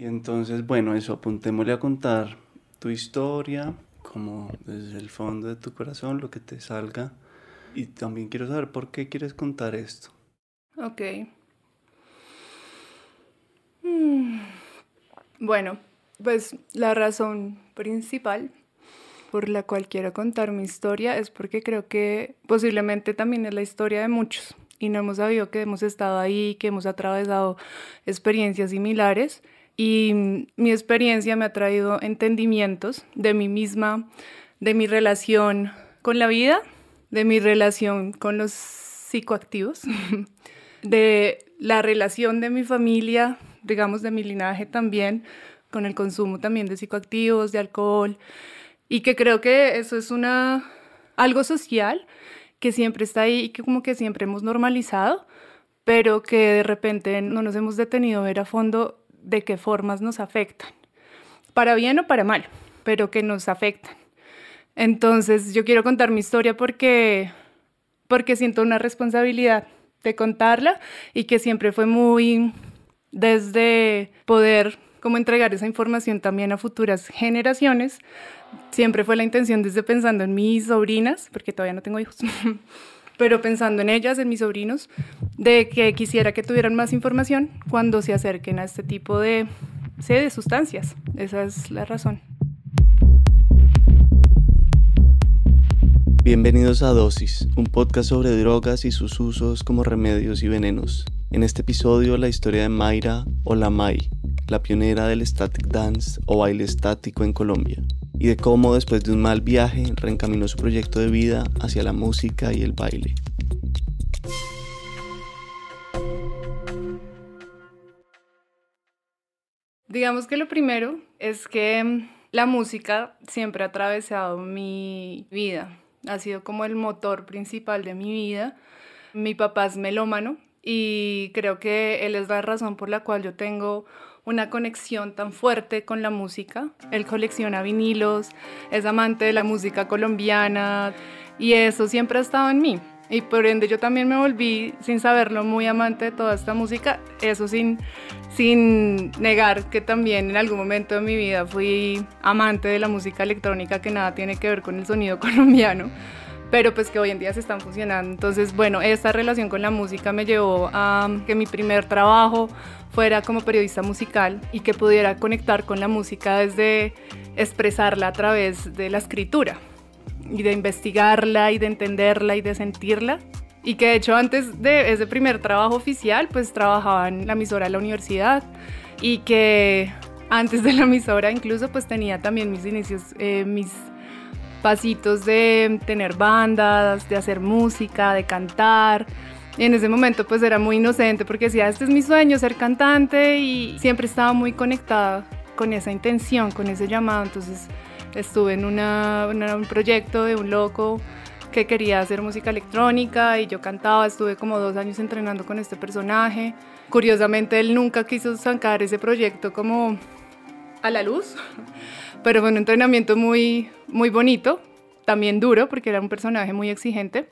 Y entonces, bueno, eso, apuntémosle a contar tu historia, como desde el fondo de tu corazón, lo que te salga. Y también quiero saber por qué quieres contar esto. Ok. Mm. Bueno, pues la razón principal por la cual quiero contar mi historia es porque creo que posiblemente también es la historia de muchos y no hemos sabido que hemos estado ahí, que hemos atravesado experiencias similares y mi experiencia me ha traído entendimientos de mí misma, de mi relación con la vida, de mi relación con los psicoactivos, de la relación de mi familia, digamos de mi linaje también, con el consumo también de psicoactivos, de alcohol, y que creo que eso es una, algo social que siempre está ahí y que como que siempre hemos normalizado, pero que de repente no nos hemos detenido a ver a fondo de qué formas nos afectan, para bien o para mal, pero que nos afectan. Entonces yo quiero contar mi historia porque, porque siento una responsabilidad de contarla y que siempre fue muy desde poder como entregar esa información también a futuras generaciones. Siempre fue la intención desde pensando en mis sobrinas, porque todavía no tengo hijos, pero pensando en ellas, en mis sobrinos, de que quisiera que tuvieran más información cuando se acerquen a este tipo de, de sustancias. Esa es la razón. Bienvenidos a Dosis, un podcast sobre drogas y sus usos como remedios y venenos. En este episodio la historia de Mayra o la May, la pionera del static dance o baile estático en Colombia, y de cómo después de un mal viaje reencaminó su proyecto de vida hacia la música y el baile. Digamos que lo primero es que mm, la música siempre ha atravesado mi vida, ha sido como el motor principal de mi vida. Mi papá es melómano y creo que él es la razón por la cual yo tengo una conexión tan fuerte con la música. Él colecciona vinilos, es amante de la música colombiana y eso siempre ha estado en mí. Y por ende yo también me volví, sin saberlo, muy amante de toda esta música. Eso sin, sin negar que también en algún momento de mi vida fui amante de la música electrónica que nada tiene que ver con el sonido colombiano pero pues que hoy en día se están funcionando. Entonces, bueno, esta relación con la música me llevó a que mi primer trabajo fuera como periodista musical y que pudiera conectar con la música desde expresarla a través de la escritura y de investigarla y de entenderla y de sentirla. Y que de hecho antes de ese primer trabajo oficial pues trabajaba en la emisora de la universidad y que antes de la emisora incluso pues tenía también mis inicios, eh, mis pasitos de tener bandas, de hacer música, de cantar y en ese momento pues era muy inocente porque decía, este es mi sueño, ser cantante y siempre estaba muy conectada con esa intención, con ese llamado. Entonces estuve en un proyecto de un loco que quería hacer música electrónica y yo cantaba, estuve como dos años entrenando con este personaje. Curiosamente él nunca quiso sacar ese proyecto como a la luz, pero fue un entrenamiento muy, muy bonito, también duro porque era un personaje muy exigente.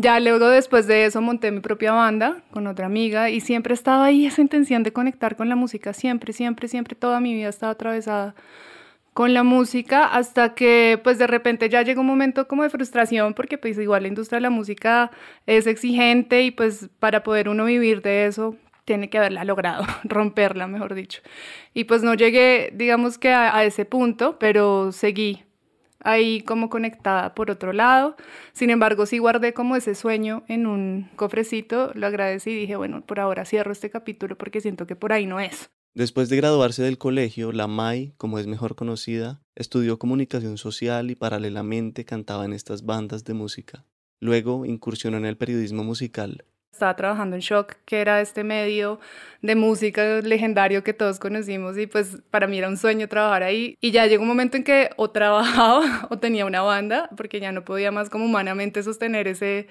Ya luego después de eso monté mi propia banda con otra amiga y siempre estaba ahí esa intención de conectar con la música, siempre, siempre, siempre, toda mi vida estaba atravesada con la música hasta que pues de repente ya llegó un momento como de frustración porque pues igual la industria de la música es exigente y pues para poder uno vivir de eso tiene que haberla logrado, romperla mejor dicho. Y pues no llegué digamos que a, a ese punto, pero seguí ahí como conectada por otro lado. Sin embargo, sí guardé como ese sueño en un cofrecito, lo agradecí y dije, bueno, por ahora cierro este capítulo porque siento que por ahí no es. Después de graduarse del colegio, la Mai, como es mejor conocida, estudió comunicación social y paralelamente cantaba en estas bandas de música. Luego incursionó en el periodismo musical, estaba trabajando en Shock, que era este medio de música legendario que todos conocimos y pues para mí era un sueño trabajar ahí. Y ya llegó un momento en que o trabajaba o tenía una banda, porque ya no podía más como humanamente sostener ese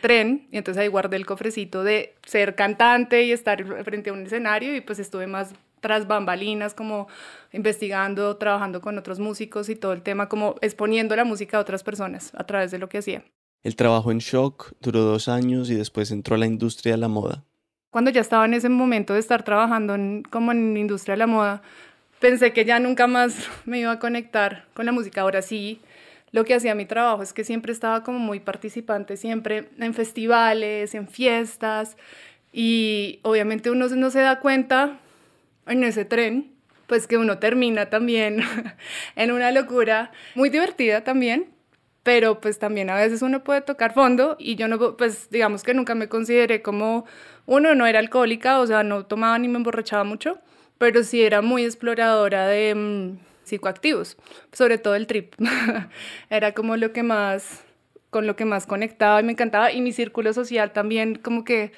tren. Y entonces ahí guardé el cofrecito de ser cantante y estar frente a un escenario y pues estuve más tras bambalinas, como investigando, trabajando con otros músicos y todo el tema, como exponiendo la música a otras personas a través de lo que hacía. El trabajo en Shock duró dos años y después entró a la industria de la moda. Cuando ya estaba en ese momento de estar trabajando como en la industria de la moda, pensé que ya nunca más me iba a conectar con la música. Ahora sí, lo que hacía mi trabajo es que siempre estaba como muy participante, siempre en festivales, en fiestas, y obviamente uno no se da cuenta en ese tren, pues que uno termina también en una locura muy divertida también, pero pues también a veces uno puede tocar fondo y yo no, pues digamos que nunca me consideré como, uno no era alcohólica, o sea, no tomaba ni me emborrachaba mucho, pero sí era muy exploradora de mm, psicoactivos, sobre todo el trip. era como lo que más, con lo que más conectaba y me encantaba y mi círculo social también como que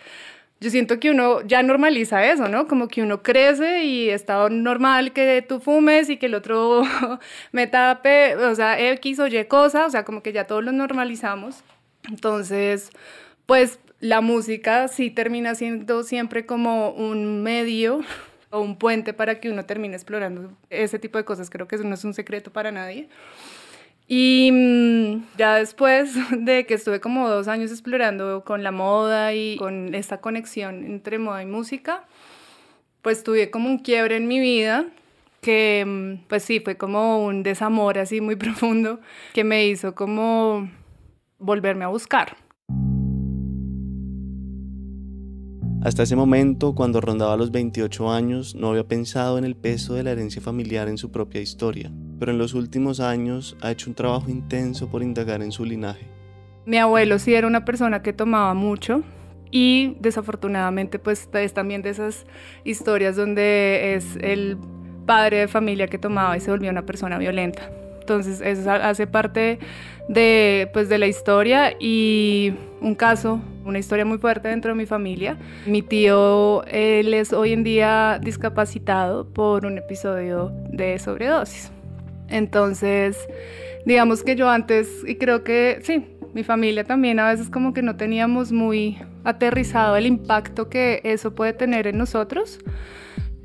yo siento que uno ya normaliza eso, ¿no? Como que uno crece y está normal que tú fumes y que el otro me tape, o sea, X o Y cosa, o sea, como que ya todos lo normalizamos. Entonces, pues la música sí termina siendo siempre como un medio o un puente para que uno termine explorando ese tipo de cosas. Creo que eso no es un secreto para nadie. Y mm, ya después de que estuve como dos años explorando con la moda y con esta conexión entre moda y música, pues tuve como un quiebre en mi vida que mm, pues sí, fue como un desamor así muy profundo que me hizo como volverme a buscar. Hasta ese momento, cuando rondaba los 28 años, no había pensado en el peso de la herencia familiar en su propia historia, pero en los últimos años ha hecho un trabajo intenso por indagar en su linaje. Mi abuelo sí era una persona que tomaba mucho y desafortunadamente pues es también de esas historias donde es el padre de familia que tomaba y se volvió una persona violenta. Entonces eso hace parte de, pues, de la historia y un caso, una historia muy fuerte dentro de mi familia. Mi tío, él es hoy en día discapacitado por un episodio de sobredosis. Entonces, digamos que yo antes, y creo que sí, mi familia también a veces como que no teníamos muy aterrizado el impacto que eso puede tener en nosotros,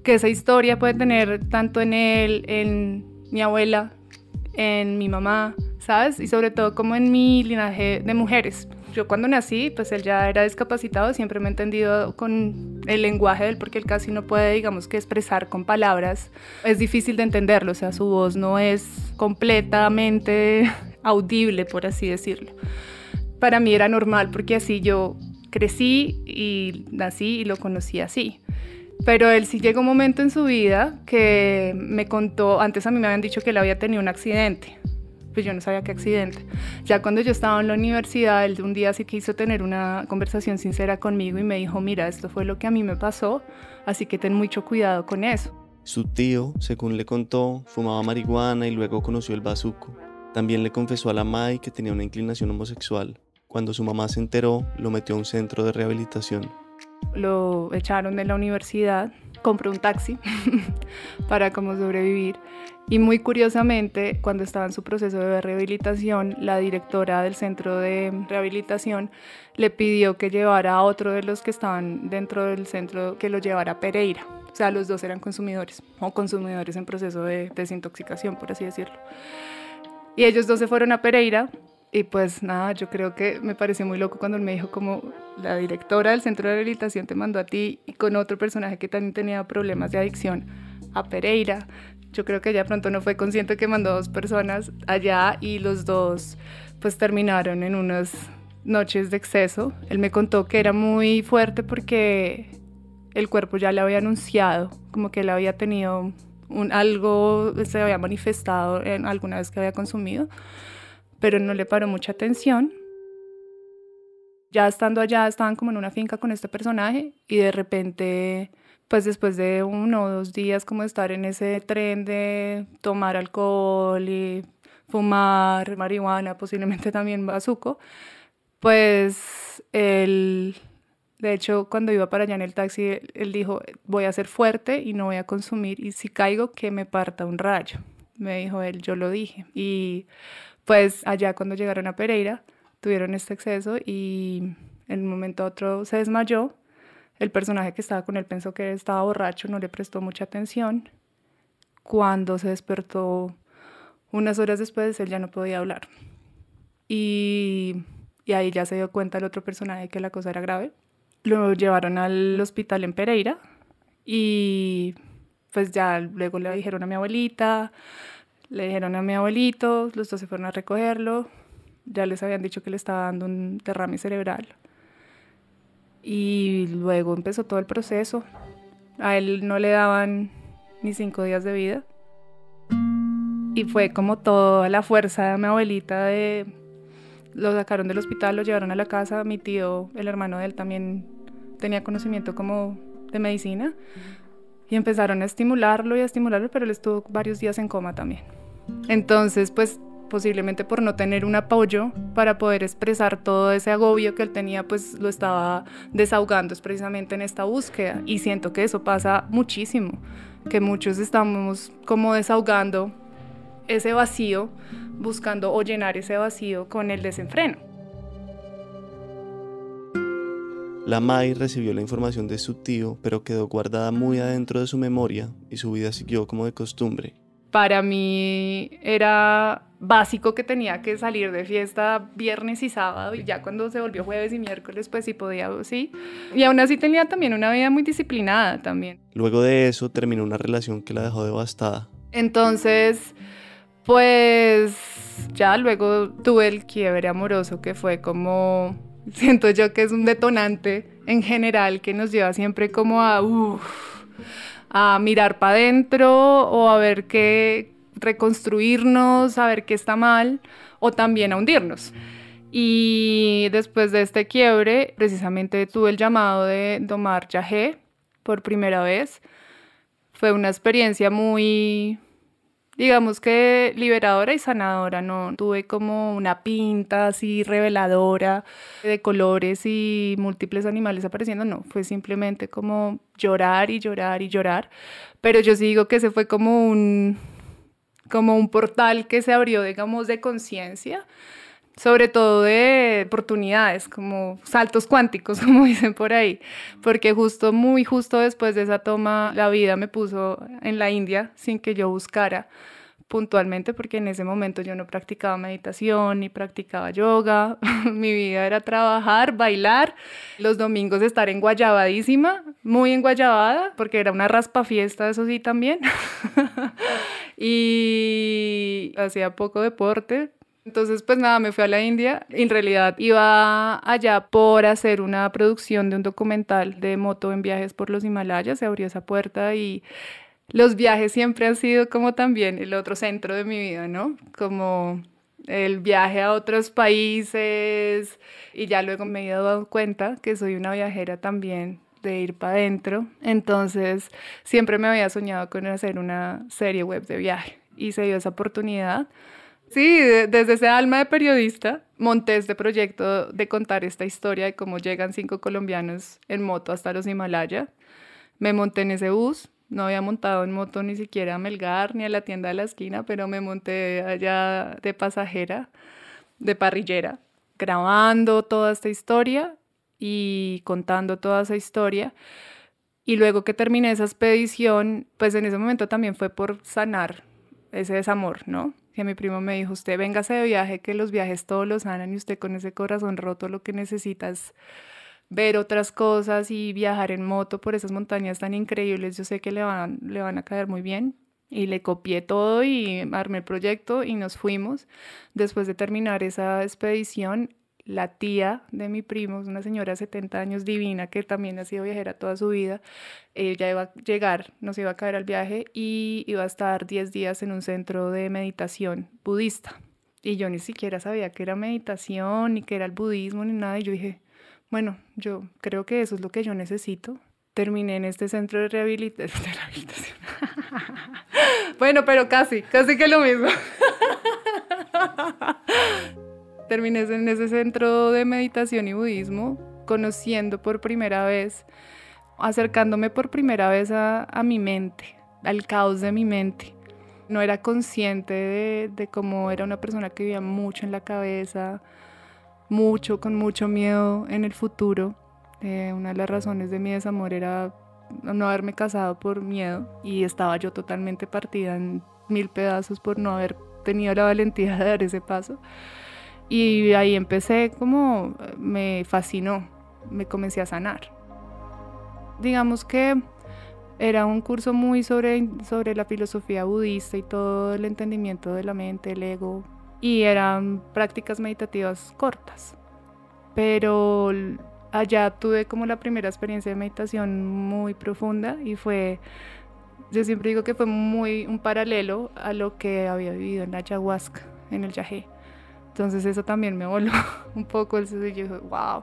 que esa historia puede tener tanto en él, en mi abuela, en mi mamá, ¿sabes? Y sobre todo como en mi linaje de mujeres. Yo cuando nací, pues él ya era discapacitado, siempre me he entendido con el lenguaje de él porque él casi no puede, digamos que expresar con palabras. Es difícil de entenderlo, o sea, su voz no es completamente audible, por así decirlo. Para mí era normal porque así yo crecí y nací y lo conocí así. Pero él sí llegó un momento en su vida que me contó, antes a mí me habían dicho que él había tenido un accidente, pues yo no sabía qué accidente. Ya cuando yo estaba en la universidad, él un día sí quiso tener una conversación sincera conmigo y me dijo, mira, esto fue lo que a mí me pasó, así que ten mucho cuidado con eso. Su tío, según le contó, fumaba marihuana y luego conoció el bazuco. También le confesó a la Mai que tenía una inclinación homosexual. Cuando su mamá se enteró, lo metió a un centro de rehabilitación. Lo echaron de la universidad, compró un taxi para como sobrevivir. Y muy curiosamente, cuando estaba en su proceso de rehabilitación, la directora del centro de rehabilitación le pidió que llevara a otro de los que estaban dentro del centro, que lo llevara a Pereira. O sea, los dos eran consumidores o consumidores en proceso de desintoxicación, por así decirlo. Y ellos dos se fueron a Pereira y pues nada, yo creo que me pareció muy loco cuando él me dijo como la directora del centro de rehabilitación te mandó a ti y con otro personaje que también tenía problemas de adicción a Pereira. Yo creo que ella pronto no fue consciente que mandó dos personas allá y los dos pues terminaron en unas noches de exceso. Él me contó que era muy fuerte porque el cuerpo ya le había anunciado, como que él había tenido un, algo, se había manifestado en alguna vez que había consumido pero no le paró mucha atención. Ya estando allá, estaban como en una finca con este personaje y de repente, pues después de uno o dos días como estar en ese tren de tomar alcohol y fumar marihuana, posiblemente también bazuco, pues él, de hecho, cuando iba para allá en el taxi, él dijo, voy a ser fuerte y no voy a consumir y si caigo, que me parta un rayo. Me dijo él, yo lo dije. Y pues allá cuando llegaron a Pereira tuvieron este exceso y en un momento otro se desmayó. El personaje que estaba con él pensó que estaba borracho, no le prestó mucha atención. Cuando se despertó unas horas después, él ya no podía hablar. Y, y ahí ya se dio cuenta el otro personaje que la cosa era grave. lo llevaron al hospital en Pereira y pues ya luego le dijeron a mi abuelita, le dijeron a mi abuelito, los dos se fueron a recogerlo, ya les habían dicho que le estaba dando un derrame cerebral. Y luego empezó todo el proceso. A él no le daban ni cinco días de vida. Y fue como toda la fuerza de mi abuelita de... Lo sacaron del hospital, lo llevaron a la casa. Mi tío, el hermano de él, también tenía conocimiento como de medicina. Y empezaron a estimularlo y a estimularlo, pero él estuvo varios días en coma también. Entonces, pues posiblemente por no tener un apoyo para poder expresar todo ese agobio que él tenía, pues lo estaba desahogando es precisamente en esta búsqueda. Y siento que eso pasa muchísimo, que muchos estamos como desahogando ese vacío, buscando o llenar ese vacío con el desenfreno. La Mai recibió la información de su tío, pero quedó guardada muy adentro de su memoria y su vida siguió como de costumbre. Para mí era básico que tenía que salir de fiesta viernes y sábado y ya cuando se volvió jueves y miércoles pues sí podía, sí. Y aún así tenía también una vida muy disciplinada también. Luego de eso terminó una relación que la dejó devastada. Entonces, pues ya luego tuve el quiebre amoroso que fue como, siento yo que es un detonante en general que nos lleva siempre como a, a mirar para adentro o a ver qué reconstruirnos, a ver qué está mal o también a hundirnos. Y después de este quiebre, precisamente tuve el llamado de tomar yagé por primera vez. Fue una experiencia muy, digamos que liberadora y sanadora, no tuve como una pinta así reveladora de colores y múltiples animales apareciendo, no, fue simplemente como llorar y llorar y llorar, pero yo sí digo que ese fue como un como un portal que se abrió, digamos, de conciencia, sobre todo de oportunidades, como saltos cuánticos, como dicen por ahí, porque justo, muy justo después de esa toma, la vida me puso en la India sin que yo buscara puntualmente porque en ese momento yo no practicaba meditación ni practicaba yoga, mi vida era trabajar, bailar, los domingos estar en guayabadísima, muy en guayabada, porque era una raspa fiesta, eso sí también, y hacía poco deporte, entonces, pues nada, me fui a la India. En realidad iba allá por hacer una producción de un documental de moto en viajes por los Himalayas. Se abrió esa puerta y los viajes siempre han sido como también el otro centro de mi vida, ¿no? Como el viaje a otros países y ya luego me he dado cuenta que soy una viajera también de ir para adentro. Entonces siempre me había soñado con hacer una serie web de viaje y se dio esa oportunidad. Sí, desde ese alma de periodista monté este proyecto de contar esta historia de cómo llegan cinco colombianos en moto hasta los Himalaya. Me monté en ese bus, no había montado en moto ni siquiera a Melgar ni a la tienda de la esquina, pero me monté allá de pasajera, de parrillera, grabando toda esta historia y contando toda esa historia. Y luego que terminé esa expedición, pues en ese momento también fue por sanar ese desamor, ¿no? Que mi primo me dijo, usted véngase de viaje, que los viajes todos los sanan y usted con ese corazón roto lo que necesita es ver otras cosas y viajar en moto por esas montañas tan increíbles, yo sé que le van, le van a caer muy bien. Y le copié todo y armé el proyecto y nos fuimos. Después de terminar esa expedición, la tía de mi primo, una señora de 70 años divina que también ha sido viajera toda su vida, ella iba a llegar, nos iba a caer al viaje y iba a estar 10 días en un centro de meditación budista. Y yo ni siquiera sabía que era meditación, ni que era el budismo, ni nada. Y yo dije, bueno, yo creo que eso es lo que yo necesito. Terminé en este centro de, rehabilitación. bueno, pero casi, casi que lo mismo. Terminé en ese centro de meditación y budismo, conociendo por primera vez, acercándome por primera vez a, mi mente, al caos de mi mente. No era consciente de, de cómo era una persona que vivía mucho en la cabeza, mucho, con mucho miedo en el futuro. Eh, una de las razones de mi desamor era no haberme casado por miedo y estaba yo totalmente partida en mil pedazos por no haber tenido la valentía de dar ese paso. Y ahí empecé como, me fascinó, me comencé a sanar. digamos que era un curso muy sobre, sobre la filosofía budista y todo el entendimiento de la mente, el ego, y eran prácticas meditativas cortas. Pero allá tuve como la primera experiencia de meditación muy profunda y fue, yo siempre digo que fue muy un paralelo a lo que había vivido en la ayahuasca, en el yagé. Entonces eso también me voló un poco el yo dije, wow,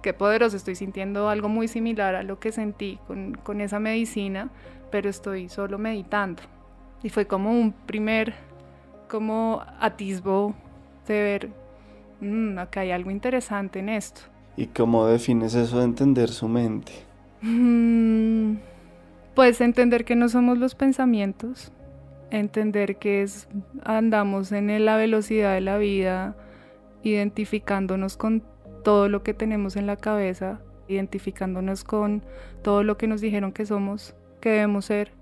qué poderoso, estoy sintiendo algo muy similar a lo que sentí con, con esa medicina, pero estoy solo meditando. Y fue como un primer, como atisbo de ver, mmm, acá hay algo interesante en esto. ¿Y cómo defines eso de entender su mente? Mm, pues entender que no somos los pensamientos, entender que es, andamos en la velocidad de la vida, identificándonos con todo lo que tenemos en la cabeza, identificándonos con todo lo que nos dijeron que somos, que debemos ser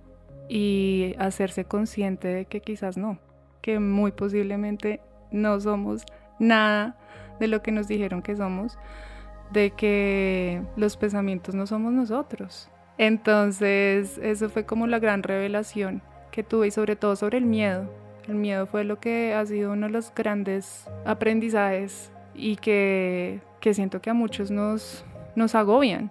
y hacerse consciente de que quizás no, que muy posiblemente no somos nada de lo que nos dijeron que somos, de que los pensamientos no somos nosotros. Entonces, eso fue como la gran revelación que tuve y sobre todo sobre el miedo. El miedo fue lo que ha sido uno de los grandes aprendizajes y que, que siento que a muchos nos, nos agobian.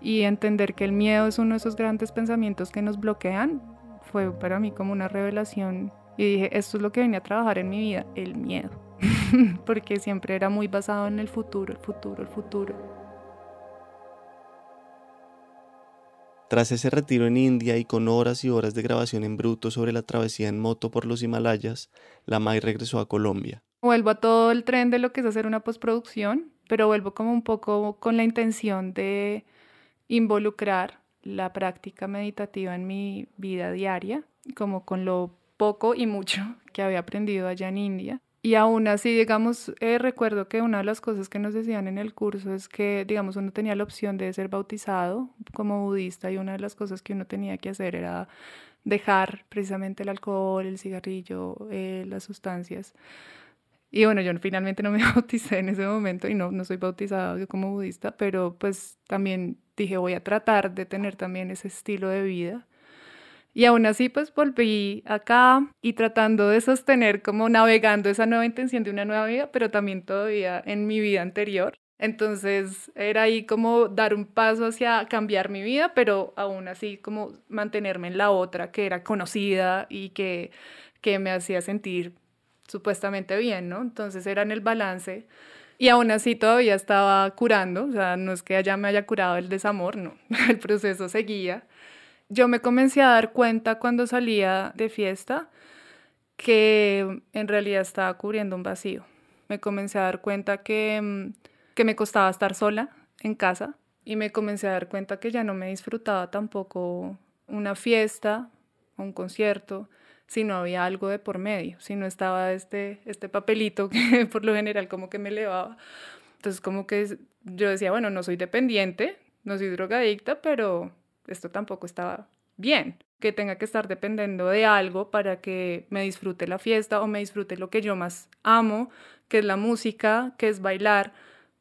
Y entender que el miedo es uno de esos grandes pensamientos que nos bloquean fue para mí como una revelación. Y dije, esto es lo que venía a trabajar en mi vida, el miedo. Porque siempre era muy basado en el futuro, el futuro, el futuro. Tras ese retiro en India y con horas y horas de grabación en bruto sobre la travesía en moto por los Himalayas, la Mai regresó a Colombia. Vuelvo a todo el tren de lo que es hacer una postproducción, pero vuelvo como un poco con la intención de involucrar la práctica meditativa en mi vida diaria, como con lo poco y mucho que había aprendido allá en India. Y aún así, digamos, eh, recuerdo que una de las cosas que nos decían en el curso es que, digamos, uno tenía la opción de ser bautizado como budista y una de las cosas que uno tenía que hacer era dejar precisamente el alcohol, el cigarrillo, eh, las sustancias y bueno, yo finalmente no me bauticé en ese momento y no, no soy bautizada como budista, pero pues también dije voy a tratar de tener también ese estilo de vida. Y aún así pues volví acá y tratando de sostener como navegando esa nueva intención de una nueva vida, pero también todavía en mi vida anterior. Entonces era ahí como dar un paso hacia cambiar mi vida, pero aún así como mantenerme en la otra que era conocida y que, que me hacía sentir supuestamente bien, ¿no? Entonces era en el balance. Y aún así todavía estaba curando, o sea, no es que ya me haya curado el desamor, no, el proceso seguía. Yo me comencé a dar cuenta cuando salía de fiesta que en realidad estaba cubriendo un vacío. Me comencé a dar cuenta que, mm, que me costaba estar sola en casa y me comencé a dar cuenta que ya no me disfrutaba tampoco una fiesta, un concierto, si no había algo de por medio, si no estaba este, este papelito que por lo general como que me elevaba. Entonces como que yo decía, bueno, no soy dependiente, no soy drogadicta, pero esto tampoco estaba bien, que tenga que estar dependiendo de algo para que me disfrute la fiesta o me disfrute lo que yo más amo, que es la música, que es bailar.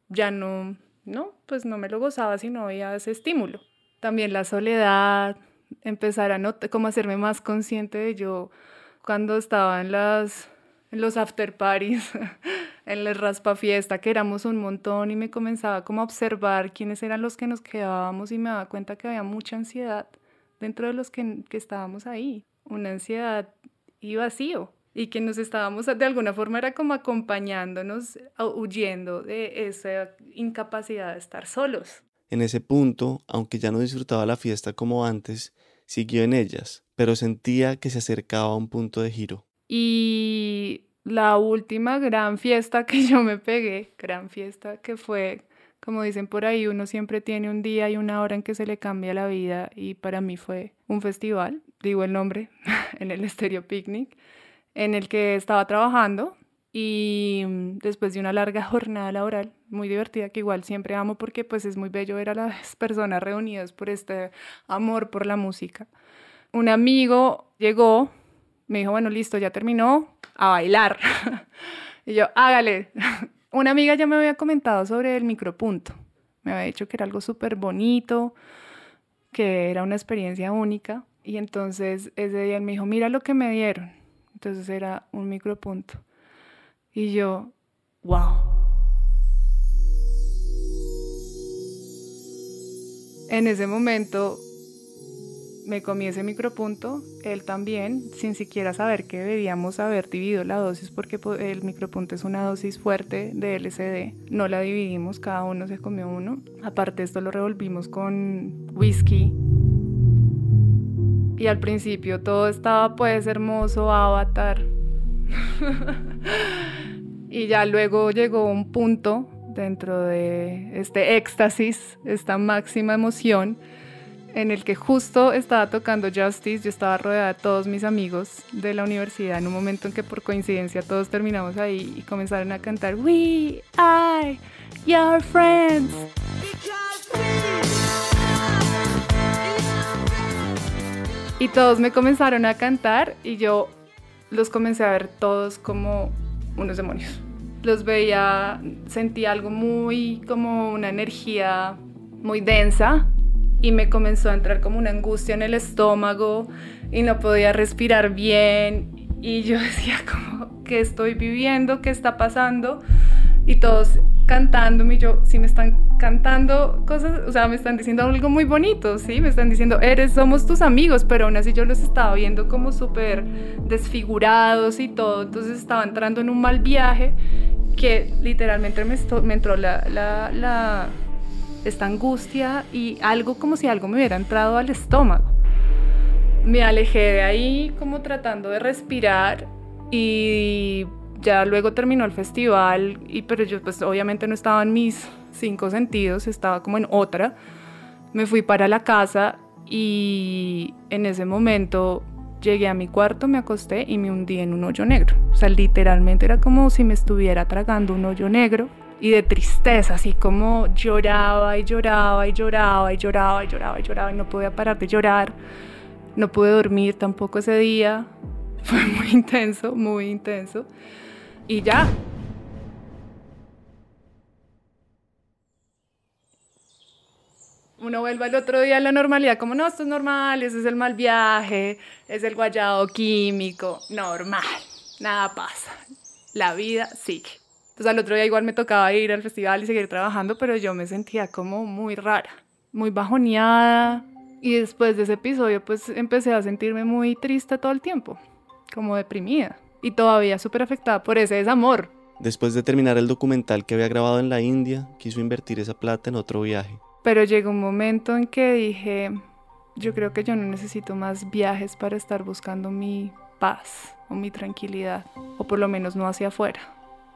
Ya no, no, pues no me lo gozaba si no había ese estímulo. También la soledad, empezar a notar, como hacerme más consciente de yo cuando estaba en las en los after parties, en el raspa fiesta, que éramos un montón y me comenzaba como a observar quiénes eran los que nos quedábamos y me daba cuenta que había mucha ansiedad dentro de los que, que estábamos ahí, una ansiedad y vacío y que nos estábamos de alguna forma era como acompañándonos, huyendo de esa incapacidad de estar solos. En ese punto, aunque ya no disfrutaba la fiesta como antes, siguió en ellas, pero sentía que se acercaba a un punto de giro. Y la última gran fiesta que yo me pegué, gran fiesta que fue, como dicen por ahí, uno siempre tiene un día y una hora en que se le cambia la vida y para mí fue un festival, digo el nombre, en el Stereo Picnic, en el que estaba trabajando y después de una larga jornada laboral, muy divertida, que igual siempre amo porque pues es muy bello ver a las personas reunidas por este amor por la música. Un amigo llegó, me dijo, bueno, listo, ya terminó, a bailar. y yo, hágale. Una amiga ya me había comentado sobre el micropunto. Me había dicho que era algo súper bonito, que era una experiencia única. Y entonces ese día él me dijo, mira lo que me dieron. Entonces era un micropunto. Y yo, wow. En ese momento me comí ese micropunto, él también, sin siquiera saber que debíamos haber dividido la dosis porque el micropunto es una dosis fuerte de LSD. No la dividimos, cada uno se comió uno. Aparte esto lo revolvimos con whisky. Y al principio todo estaba pues hermoso, avatar. y ya luego llegó un punto dentro de este éxtasis, esta máxima emoción en el que justo estaba tocando Justice, yo estaba rodeada de todos mis amigos de la universidad en un momento en que por coincidencia todos terminamos ahí y comenzaron a cantar We are your friends. Y todos me comenzaron a cantar y yo los comencé a ver todos como unos demonios. Los veía, sentía algo muy como una energía muy densa y me comenzó a entrar como una angustia en el estómago y no podía respirar bien y yo decía como, ¿qué estoy viviendo? ¿Qué está pasando? Y todos cantándome yo, si me están cantando cosas, o sea, me están diciendo algo muy bonito, ¿sí? Me están diciendo, eres, somos tus amigos, pero aún así yo los estaba viendo como súper desfigurados y todo, entonces estaba entrando en un mal viaje que literalmente me, me entró la esta angustia y algo como si algo me hubiera entrado al estómago. Me alejé de ahí como tratando de respirar y ya luego terminó el festival y pero yo pues obviamente no estaba en mis cinco sentidos, estaba como en otra. Me fui para la casa y en ese momento llegué a mi cuarto, me acosté y me hundí en un hoyo negro. O sea, literalmente era como si me estuviera tragando un hoyo negro y de tristeza, así como lloraba y lloraba y lloraba y lloraba y lloraba y lloraba y no podía parar de llorar. No pude dormir tampoco ese día. Fue muy intenso, muy intenso. Y ya. Uno vuelve al otro día a la normalidad, como no, esto es normal, ese es el mal viaje, es el guayado químico, normal, nada pasa, la vida sigue. Entonces al otro día igual me tocaba ir al festival y seguir trabajando, pero yo me sentía como muy rara, muy bajoneada. Y después de ese episodio pues empecé a sentirme muy triste todo el tiempo, como deprimida y todavía súper afectada por ese desamor. Después de terminar el documental que había grabado en la India, quiso invertir esa plata en otro viaje. Pero llegó un momento en que dije, yo creo que yo no necesito más viajes para estar buscando mi paz o mi tranquilidad, o por lo menos no hacia afuera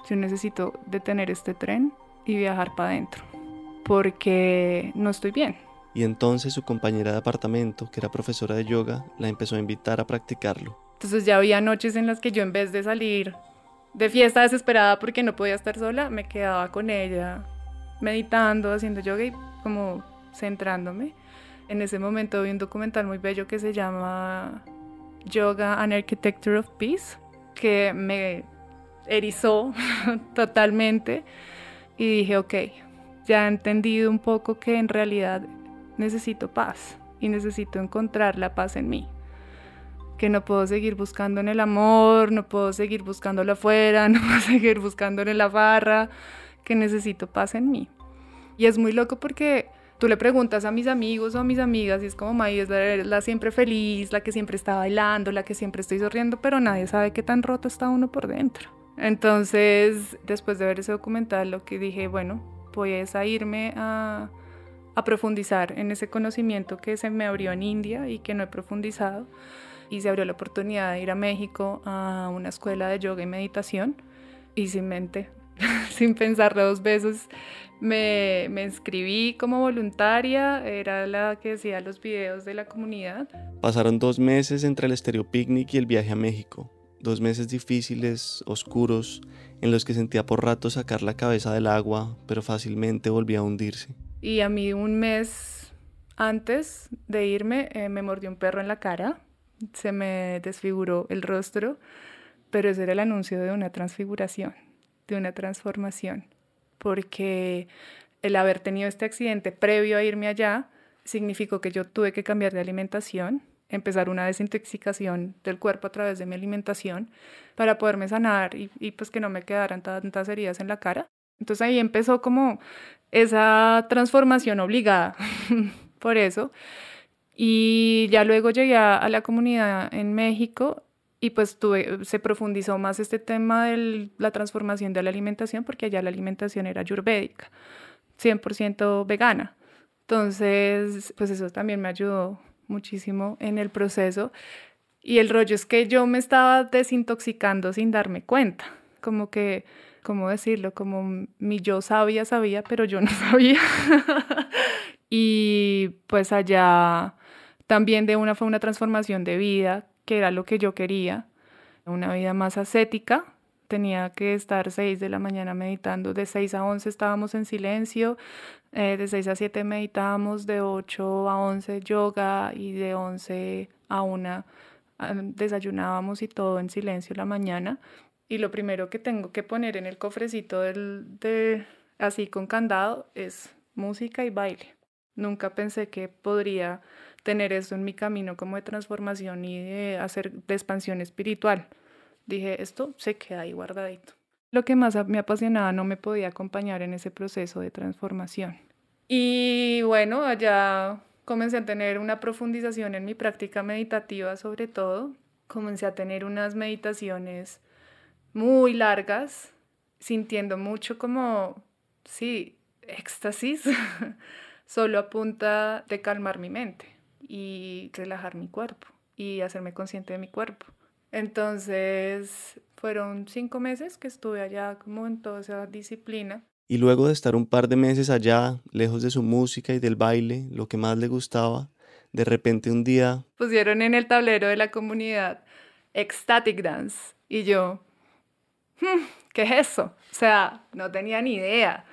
yo necesito detener este tren y viajar para adentro, porque no estoy bien. Y entonces su compañera de apartamento, que era profesora de yoga, la empezó a invitar a practicarlo. Entonces ya había noches en las que yo en vez de salir de fiesta desesperada porque no podía estar sola, me quedaba con ella meditando, haciendo yoga y como centrándome. En ese momento vi un documental muy bello que se llama Yoga and Architecture of Peace, que me erizó totalmente y dije, ok, ya he entendido un poco que en realidad necesito paz y necesito encontrar la paz en mí. Que no puedo seguir buscando en el amor, no puedo seguir buscándolo afuera, no puedo seguir buscándolo en la barra, que necesito paz en mí. Y es muy loco porque tú le preguntas a mis amigos o a mis amigas y es como, May es la, la, siempre feliz, la que siempre está bailando, la que siempre estoy sonriendo, pero nadie sabe qué tan roto está uno por dentro. Entonces, después de ver ese documental, lo que dije, bueno, voy a irme a, profundizar en ese conocimiento que se me abrió en India y que no he profundizado. Y se abrió la oportunidad de ir a México a una escuela de yoga y meditación. Y sin mente, sin pensarlo dos veces, me, me, inscribí como voluntaria, era la que hacía los videos de la comunidad. Pasaron dos meses entre el Estéreo Picnic y el viaje a México dos meses difíciles, oscuros, en los que sentía por rato sacar la cabeza del agua, pero fácilmente volvía a hundirse. Y a mí un mes antes de irme eh, me mordió un perro en la cara, se me desfiguró el rostro, pero ese era el anuncio de una transfiguración, de una transformación, porque el haber tenido este accidente previo a irme allá, significó que yo tuve que cambiar de alimentación, empezar una desintoxicación del cuerpo a través de mi alimentación para poderme sanar y, y pues que no me quedaran tantas heridas en la cara. Entonces ahí empezó como esa transformación obligada por eso. Y ya luego llegué a, la comunidad en México y pues tuve, se profundizó más este tema de la transformación de la alimentación porque allá la alimentación era ayurvédica, 100% vegana. Entonces, pues eso también me ayudó muchísimo en el proceso. Y el rollo es que yo me estaba desintoxicando sin darme cuenta, como que ¿cómo decirlo? Como mi yo sabía, sabía, pero yo no sabía. y pues allá también de una fue una transformación de vida, que era lo que yo quería, una vida más ascética. Tenía que estar 6 de la mañana meditando, de 6 a 11 estábamos en silencio, eh, de 6 a 7 meditábamos, de 8 a 11 yoga y de 11 a 1 ah, desayunábamos y todo en silencio la mañana y lo primero que tengo que poner en el cofrecito del, de, así con candado es música y baile. Nunca pensé que podría tener eso en mi camino como de transformación y de hacer de expansión espiritual. Dije, esto se queda ahí guardadito. Lo que más me apasionaba no me podía acompañar en ese proceso de transformación. Y bueno, allá comencé a tener una profundización en mi práctica meditativa sobre todo. Comencé a tener unas meditaciones muy largas, sintiendo mucho como, sí, éxtasis, solo a punta de calmar mi mente y relajar mi cuerpo y hacerme consciente de mi cuerpo. Entonces, fueron cinco meses que estuve allá como en toda esa disciplina. Y luego de estar un par de meses allá, lejos de su música y del baile, lo que más le gustaba, de repente un día... Pusieron en el tablero de la comunidad Ecstatic Dance y yo, Hmm, ¿qué es eso? O sea, no tenía ni idea.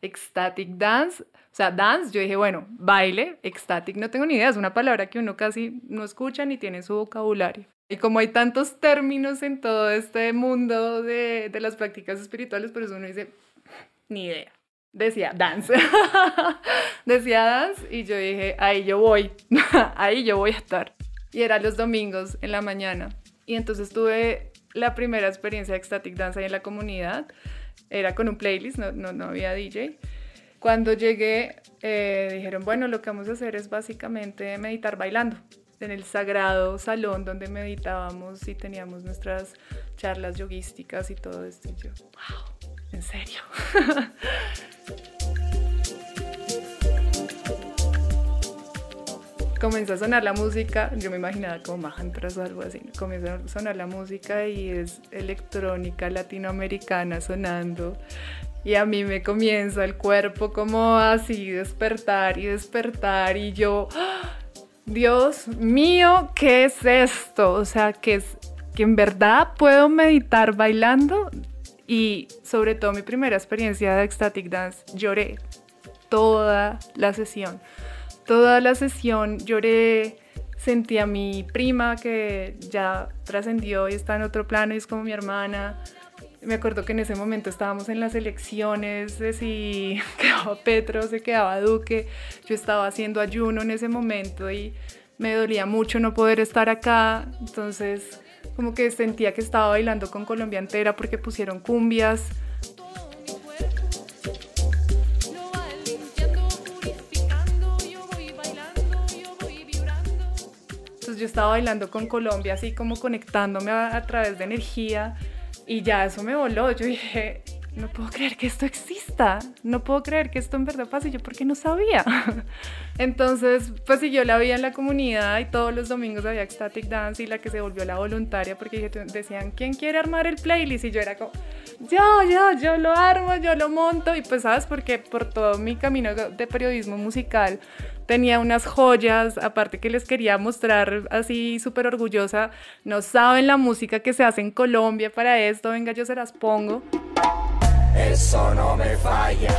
Ecstatic dance, o sea, dance, yo dije, bueno, baile, ecstatic, no tengo ni idea, es una palabra que uno casi no escucha ni tiene en su vocabulario. Y como hay tantos términos en todo este mundo de, de las prácticas espirituales, por eso uno dice, ni idea. Decía dance, decía dance y yo dije, ahí yo voy, ahí yo voy a estar. Y era los domingos en la mañana. Y entonces tuve la primera experiencia de Ecstatic Dance ahí en la comunidad. Era con un playlist, no, no, había DJ. Cuando llegué, eh, dijeron, bueno, lo que vamos a hacer es básicamente meditar bailando en el sagrado salón donde meditábamos y teníamos nuestras charlas yogísticas y todo esto. Y yo, wow, ¿en serio? comienza a sonar la música, yo me imaginaba como mantras o algo así, comienza a sonar la música y es electrónica latinoamericana sonando y a mí me comienza el cuerpo como así despertar y despertar y yo, ¡Ah! Dios mío, ¿qué es esto? O sea, que es que en verdad puedo meditar bailando y sobre todo mi primera experiencia de ecstatic dance lloré toda la sesión toda la sesión lloré, sentí a mi prima que ya trascendió y está en otro plano y es como mi hermana. Me acuerdo que en ese momento estábamos en las elecciones de si quedaba Petro, se quedaba Duque. Yo estaba haciendo ayuno en ese momento y me dolía mucho no poder estar acá. Entonces, como que sentía que estaba bailando con Colombia entera porque pusieron cumbias. yo estaba bailando con Colombia, así como conectándome a, través de energía y ya eso me voló. Yo dije, no puedo creer que esto exista, no puedo creer que esto en verdad pase, yo porque no sabía. Entonces, pues si yo la veía en la comunidad y todos los domingos había Ecstatic Dance y la que se volvió la voluntaria porque decían, ¿quién quiere armar el playlist? Y yo era como, yo, yo, yo lo armo, yo lo monto y pues sabes, porque por todo mi camino de periodismo musical tenía unas joyas, aparte que les quería mostrar así súper orgullosa, no saben la música que se hace en Colombia para esto, venga, yo se las pongo. Eso no me falla.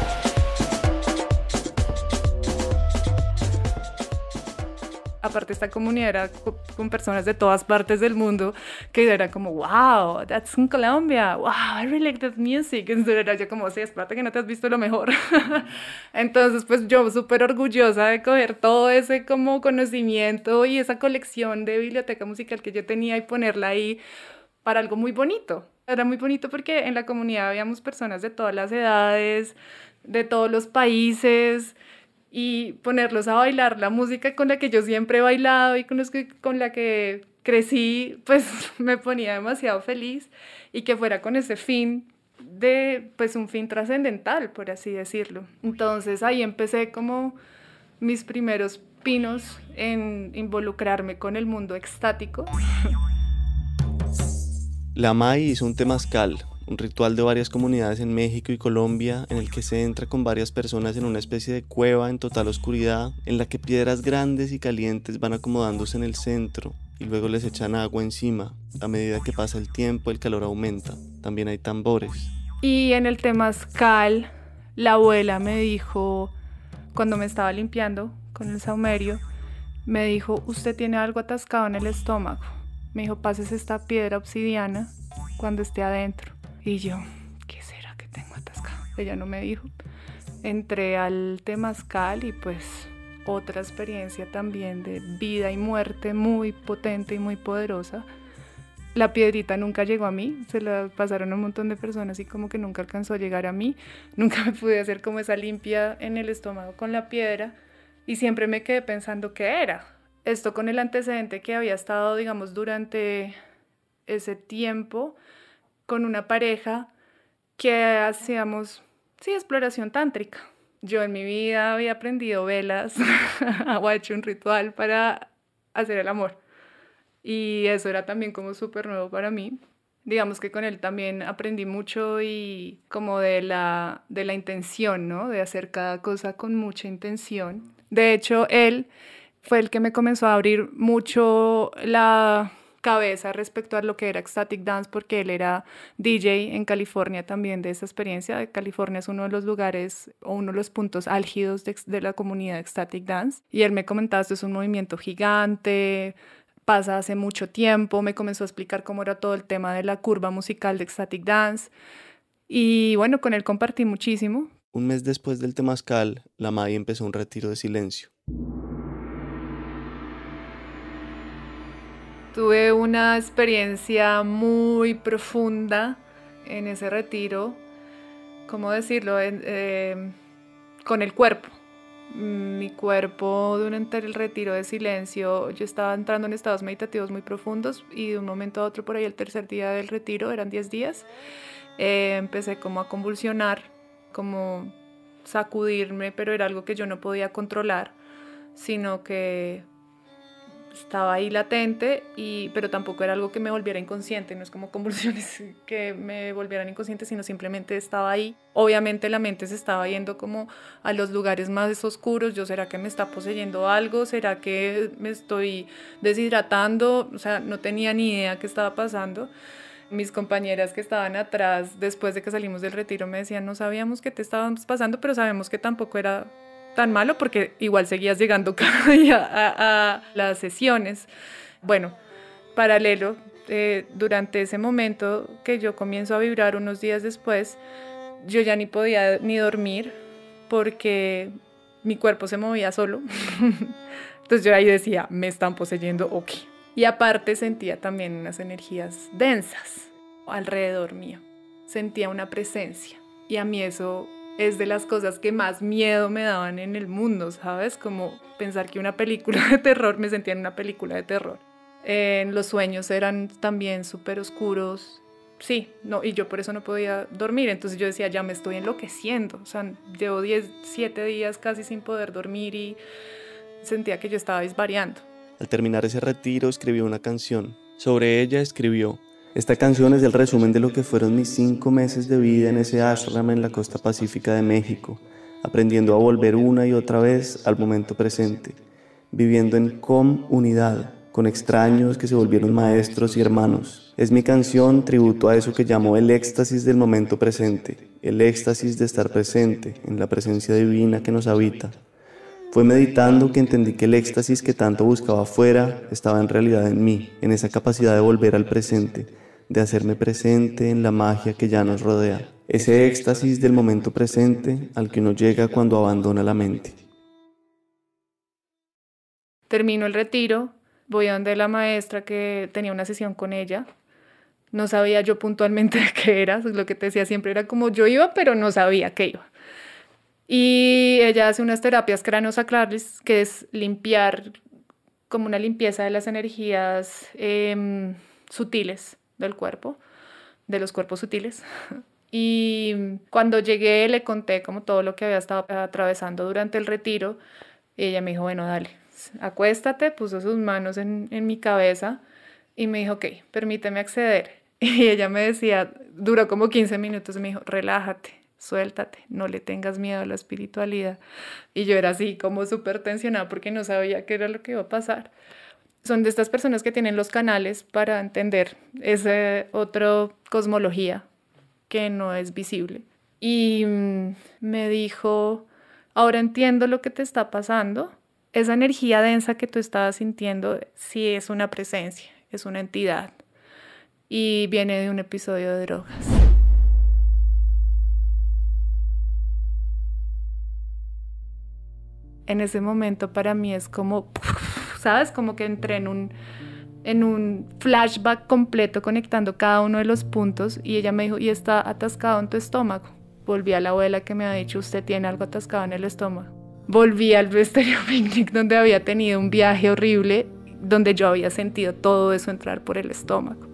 Aparte esta comunidad era con personas de todas partes del mundo que era como, wow, that's in Colombia, wow, I really like that music. Entonces era yo como, sí, espérate que no te has visto lo mejor. Entonces, pues yo súper orgullosa de coger todo ese como conocimiento y esa colección de biblioteca musical que yo tenía y ponerla ahí para algo muy bonito. Era muy bonito porque en la comunidad habíamos personas de todas las edades, de todos los países, y ponerlos a bailar la música con la que yo siempre he bailado y con, los que, con la que crecí, pues me ponía demasiado feliz y que fuera con ese fin de, pues un fin trascendental, por así decirlo. Entonces ahí empecé como mis primeros pinos en involucrarme con el mundo extático. La Mai hizo un temazcal, un ritual de varias comunidades en México y Colombia en el que se entra con varias personas en una especie de cueva en total oscuridad, en la que piedras grandes y calientes van acomodándose en el centro y luego les echan agua encima. A medida que pasa el tiempo, el calor aumenta. También hay tambores. Y en el temazcal, la abuela me dijo, cuando me estaba limpiando con el saumerio, me dijo, usted tiene algo atascado en el estómago. Me dijo, pases esta piedra obsidiana cuando esté adentro. Y yo, ¿qué será que tengo atascado? Ella no me dijo. Entré al temazcal y pues otra experiencia también de vida y muerte muy potente y muy poderosa. La piedrita nunca llegó a mí, se la pasaron a un montón de personas y como que nunca alcanzó a llegar a mí. Nunca me pude hacer como esa limpia en el estómago con la piedra y siempre me quedé pensando qué era. Esto con el antecedente que había estado, digamos, durante ese tiempo con una pareja que hacíamos, sí, exploración tántrica. Yo en mi vida había aprendido velas o hecho un ritual para hacer el amor. Y eso era también como súper nuevo para mí. Digamos que con él también aprendí mucho y como de la, de la intención, ¿no? De hacer cada cosa con mucha intención. De hecho, él fue el que me comenzó a abrir mucho la cabeza respecto a lo que era Ecstatic Dance porque él era DJ en California también de esa experiencia. California es uno de los lugares o uno de los puntos álgidos de, la comunidad Ecstatic Dance. Y él me comentaba, esto es un movimiento gigante, pasa hace mucho tiempo, me comenzó a explicar cómo era todo el tema de la curva musical de Ecstatic Dance. Y bueno, con él compartí muchísimo. Un mes después del temazcal, la Mai empezó un retiro de silencio. Tuve una experiencia muy profunda en ese retiro, ¿cómo decirlo? Eh, con el cuerpo. Mi cuerpo durante el retiro de silencio, yo estaba entrando en estados meditativos muy profundos y de un momento a otro, por ahí el tercer día del retiro, eran 10 días, eh, empecé como a convulsionar, como sacudirme, pero era algo que yo no podía controlar, sino que estaba ahí latente, y, pero tampoco era algo que me volviera inconsciente, no es como convulsiones que me volvieran inconsciente, sino simplemente estaba ahí. Obviamente la mente se estaba yendo como a los lugares más oscuros, yo será que me está poseyendo algo, será que me estoy deshidratando, o sea, no tenía ni idea qué estaba pasando. Mis compañeras que estaban atrás después de que salimos del retiro me decían, no sabíamos qué te estábamos pasando, pero sabemos que tampoco era tan malo porque igual seguías llegando cada día a, las sesiones. Bueno, paralelo, eh, durante ese momento que yo comienzo a vibrar unos días después, yo ya ni podía ni dormir porque mi cuerpo se movía solo. Entonces yo ahí decía, me están poseyendo, ok. Y aparte sentía también unas energías densas alrededor mío. Sentía una presencia. Y a mí eso es de las cosas que más miedo me daban en el mundo, ¿sabes? Como pensar que una película de terror, me sentía en una película de terror. En los sueños eran también súper oscuros. Sí, no, y yo por eso no podía dormir. Entonces yo decía, ya me estoy enloqueciendo. O sea, llevo 10, 7 días casi sin poder dormir y sentía que yo estaba disvariando. Al terminar ese retiro escribió una canción. Sobre ella escribió, esta canción es el resumen de lo que fueron mis cinco meses de vida en ese ashram en la costa pacífica de México, aprendiendo a volver una y otra vez al momento presente, viviendo en comunidad, con extraños que se volvieron maestros y hermanos. Es mi canción tributo a eso que llamo el éxtasis del momento presente, el éxtasis de estar presente en la presencia divina que nos habita. Fue meditando que entendí que el éxtasis que tanto buscaba afuera estaba en realidad en mí, en esa capacidad de volver al presente, de hacerme presente en la magia que ya nos rodea, ese éxtasis del momento presente al que uno llega cuando abandona la mente. Termino el retiro, voy a donde la maestra que tenía una sesión con ella. No sabía yo puntualmente qué era, lo que te decía siempre era como yo iba, pero no sabía qué iba. Y ella hace unas terapias craniosacrales, que es limpiar, como una limpieza de las energías em, sutiles del cuerpo, de los cuerpos sutiles. Y cuando llegué le conté como todo lo que había estado atravesando durante el retiro. Y ella me dijo, bueno, dale, acuéstate, puso sus manos en, en mi cabeza y me dijo, ok, permíteme acceder. Y ella me decía, duró como 15 minutos, me dijo, relájate, suéltate, no le tengas miedo a la espiritualidad. Y yo era así como súper tensionada porque no sabía qué era lo que iba a pasar. Son de estas personas que tienen los canales para entender esa otra cosmología que no es visible. Y mm, me dijo, ahora entiendo lo que te está pasando. Esa energía densa que tú estabas sintiendo sí es una presencia, es una entidad. Y viene de un episodio de drogas. en ese momento para mí es como, ¿sabes? Como que entré en un, en un flashback completo conectando cada uno de los puntos y ella me dijo, y está atascado en tu estómago. Volví a la abuela que me había dicho, usted tiene algo atascado en el estómago. Volví al Vestereo Picnic donde había tenido un viaje horrible, donde yo había sentido todo eso entrar por el estómago.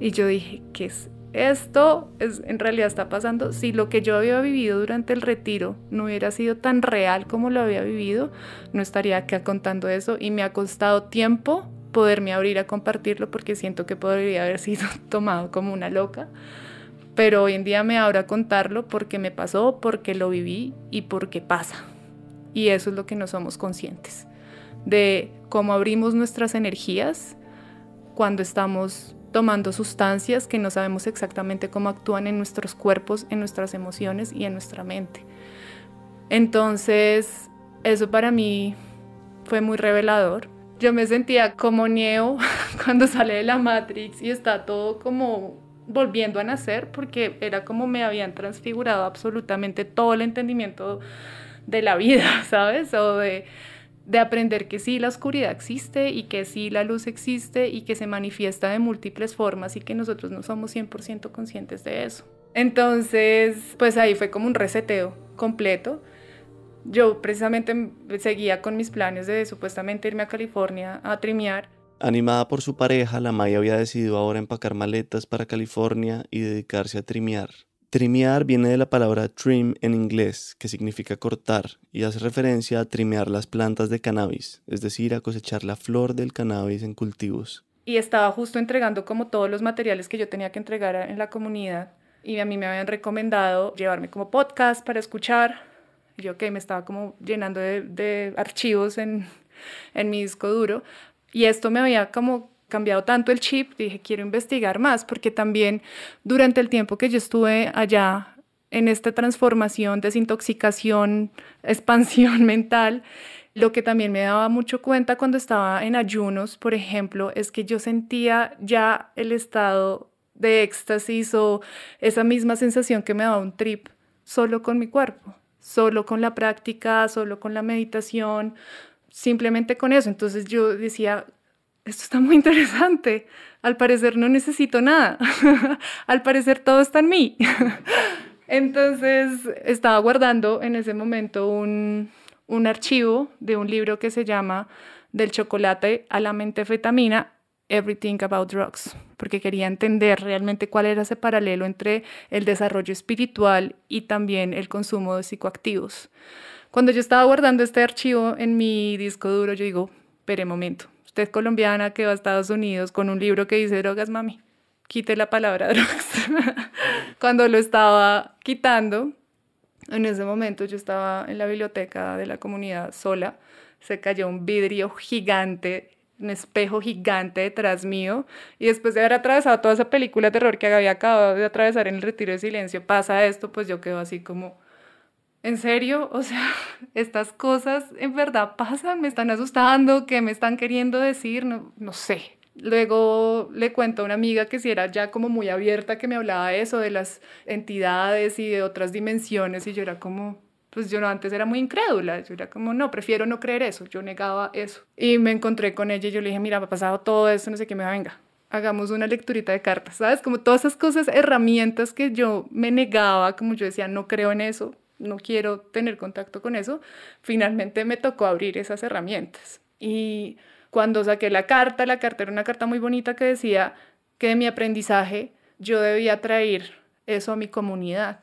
Y yo dije, ¿qué es esto es, en realidad está pasando, si lo que yo había vivido durante el retiro no hubiera sido tan real como lo había vivido, no estaría acá contando eso y me ha costado tiempo poderme abrir a compartirlo porque siento que podría haber sido tomado como una loca. Pero hoy en día me abro a contarlo porque me pasó, porque lo viví y porque pasa. Y eso es lo que no somos conscientes, de cómo abrimos nuestras energías cuando estamos tomando sustancias que no sabemos exactamente cómo actúan en nuestros cuerpos, en nuestras emociones y en nuestra mente. Entonces, eso para mí fue muy revelador. Yo me sentía como Neo cuando sale de la Matrix y está todo como volviendo a nacer porque era como me habían transfigurado absolutamente todo el entendimiento de la vida, ¿sabes? O de de aprender que sí la oscuridad existe y que sí la luz existe y que se manifiesta de múltiples formas y que nosotros no somos 100% conscientes de eso. Entonces, pues ahí fue como un reseteo completo. Yo precisamente seguía con mis planes de supuestamente irme a California a trimear. Animada por su pareja, la Maya había decidido ahora empacar maletas para California y dedicarse a trimear. Trimear viene de la palabra trim en inglés, que significa cortar, y hace referencia a trimear las plantas de cannabis, es decir, a cosechar la flor del cannabis en cultivos. Y estaba justo entregando como todos los materiales que yo tenía que entregar en la comunidad, y a mí me habían recomendado llevarme como podcast para escuchar. Yo que me estaba como llenando de, de archivos en, en mi disco duro, y esto me había como cambiado tanto el chip, dije, quiero investigar más, porque también durante el tiempo que yo estuve allá en esta transformación, desintoxicación, expansión mental, lo que también me daba mucho cuenta cuando estaba en ayunos, por ejemplo, es que yo sentía ya el estado de éxtasis o esa misma sensación que me daba un trip solo con mi cuerpo, solo con la práctica, solo con la meditación, simplemente con eso. Entonces yo decía, esto está muy interesante. Al parecer no necesito nada. Al parecer todo está en mí. Entonces estaba guardando en ese momento un, un, archivo de un libro que se llama Del chocolate a la mentefetamina, Everything About Drugs, porque quería entender realmente cuál era ese paralelo entre el desarrollo espiritual y también el consumo de psicoactivos. Cuando yo estaba guardando este archivo en mi disco duro, yo digo, un momento, Usted colombiana que va a Estados Unidos con un libro que dice drogas, mami, quite la palabra drogas. Cuando lo estaba quitando, en ese momento yo estaba en la biblioteca de la comunidad sola, se cayó un vidrio gigante, un espejo gigante detrás mío, y después de haber atravesado toda esa película de terror que había acabado de atravesar en el retiro de silencio, pasa esto, pues yo quedo así como, ¿En serio? O sea, estas cosas en verdad pasan, me están asustando, ¿qué me están queriendo decir? No, no sé. Luego le cuento a una amiga que si era ya como muy abierta, que me hablaba de eso, de las entidades y de otras dimensiones, y yo era como, pues yo antes era muy incrédula, yo era como, no, prefiero no creer eso, yo negaba eso. Y me encontré con ella y yo le dije, mira, me ha pasado todo esto, no sé qué, me venga, hagamos una lecturita de cartas, ¿sabes? Como todas esas cosas, herramientas que yo me negaba, como yo decía, no creo en eso, no quiero tener contacto con eso, finalmente me tocó abrir esas herramientas. Y cuando saqué la carta, la carta era una carta muy bonita que decía que de mi aprendizaje yo debía traer eso a mi comunidad.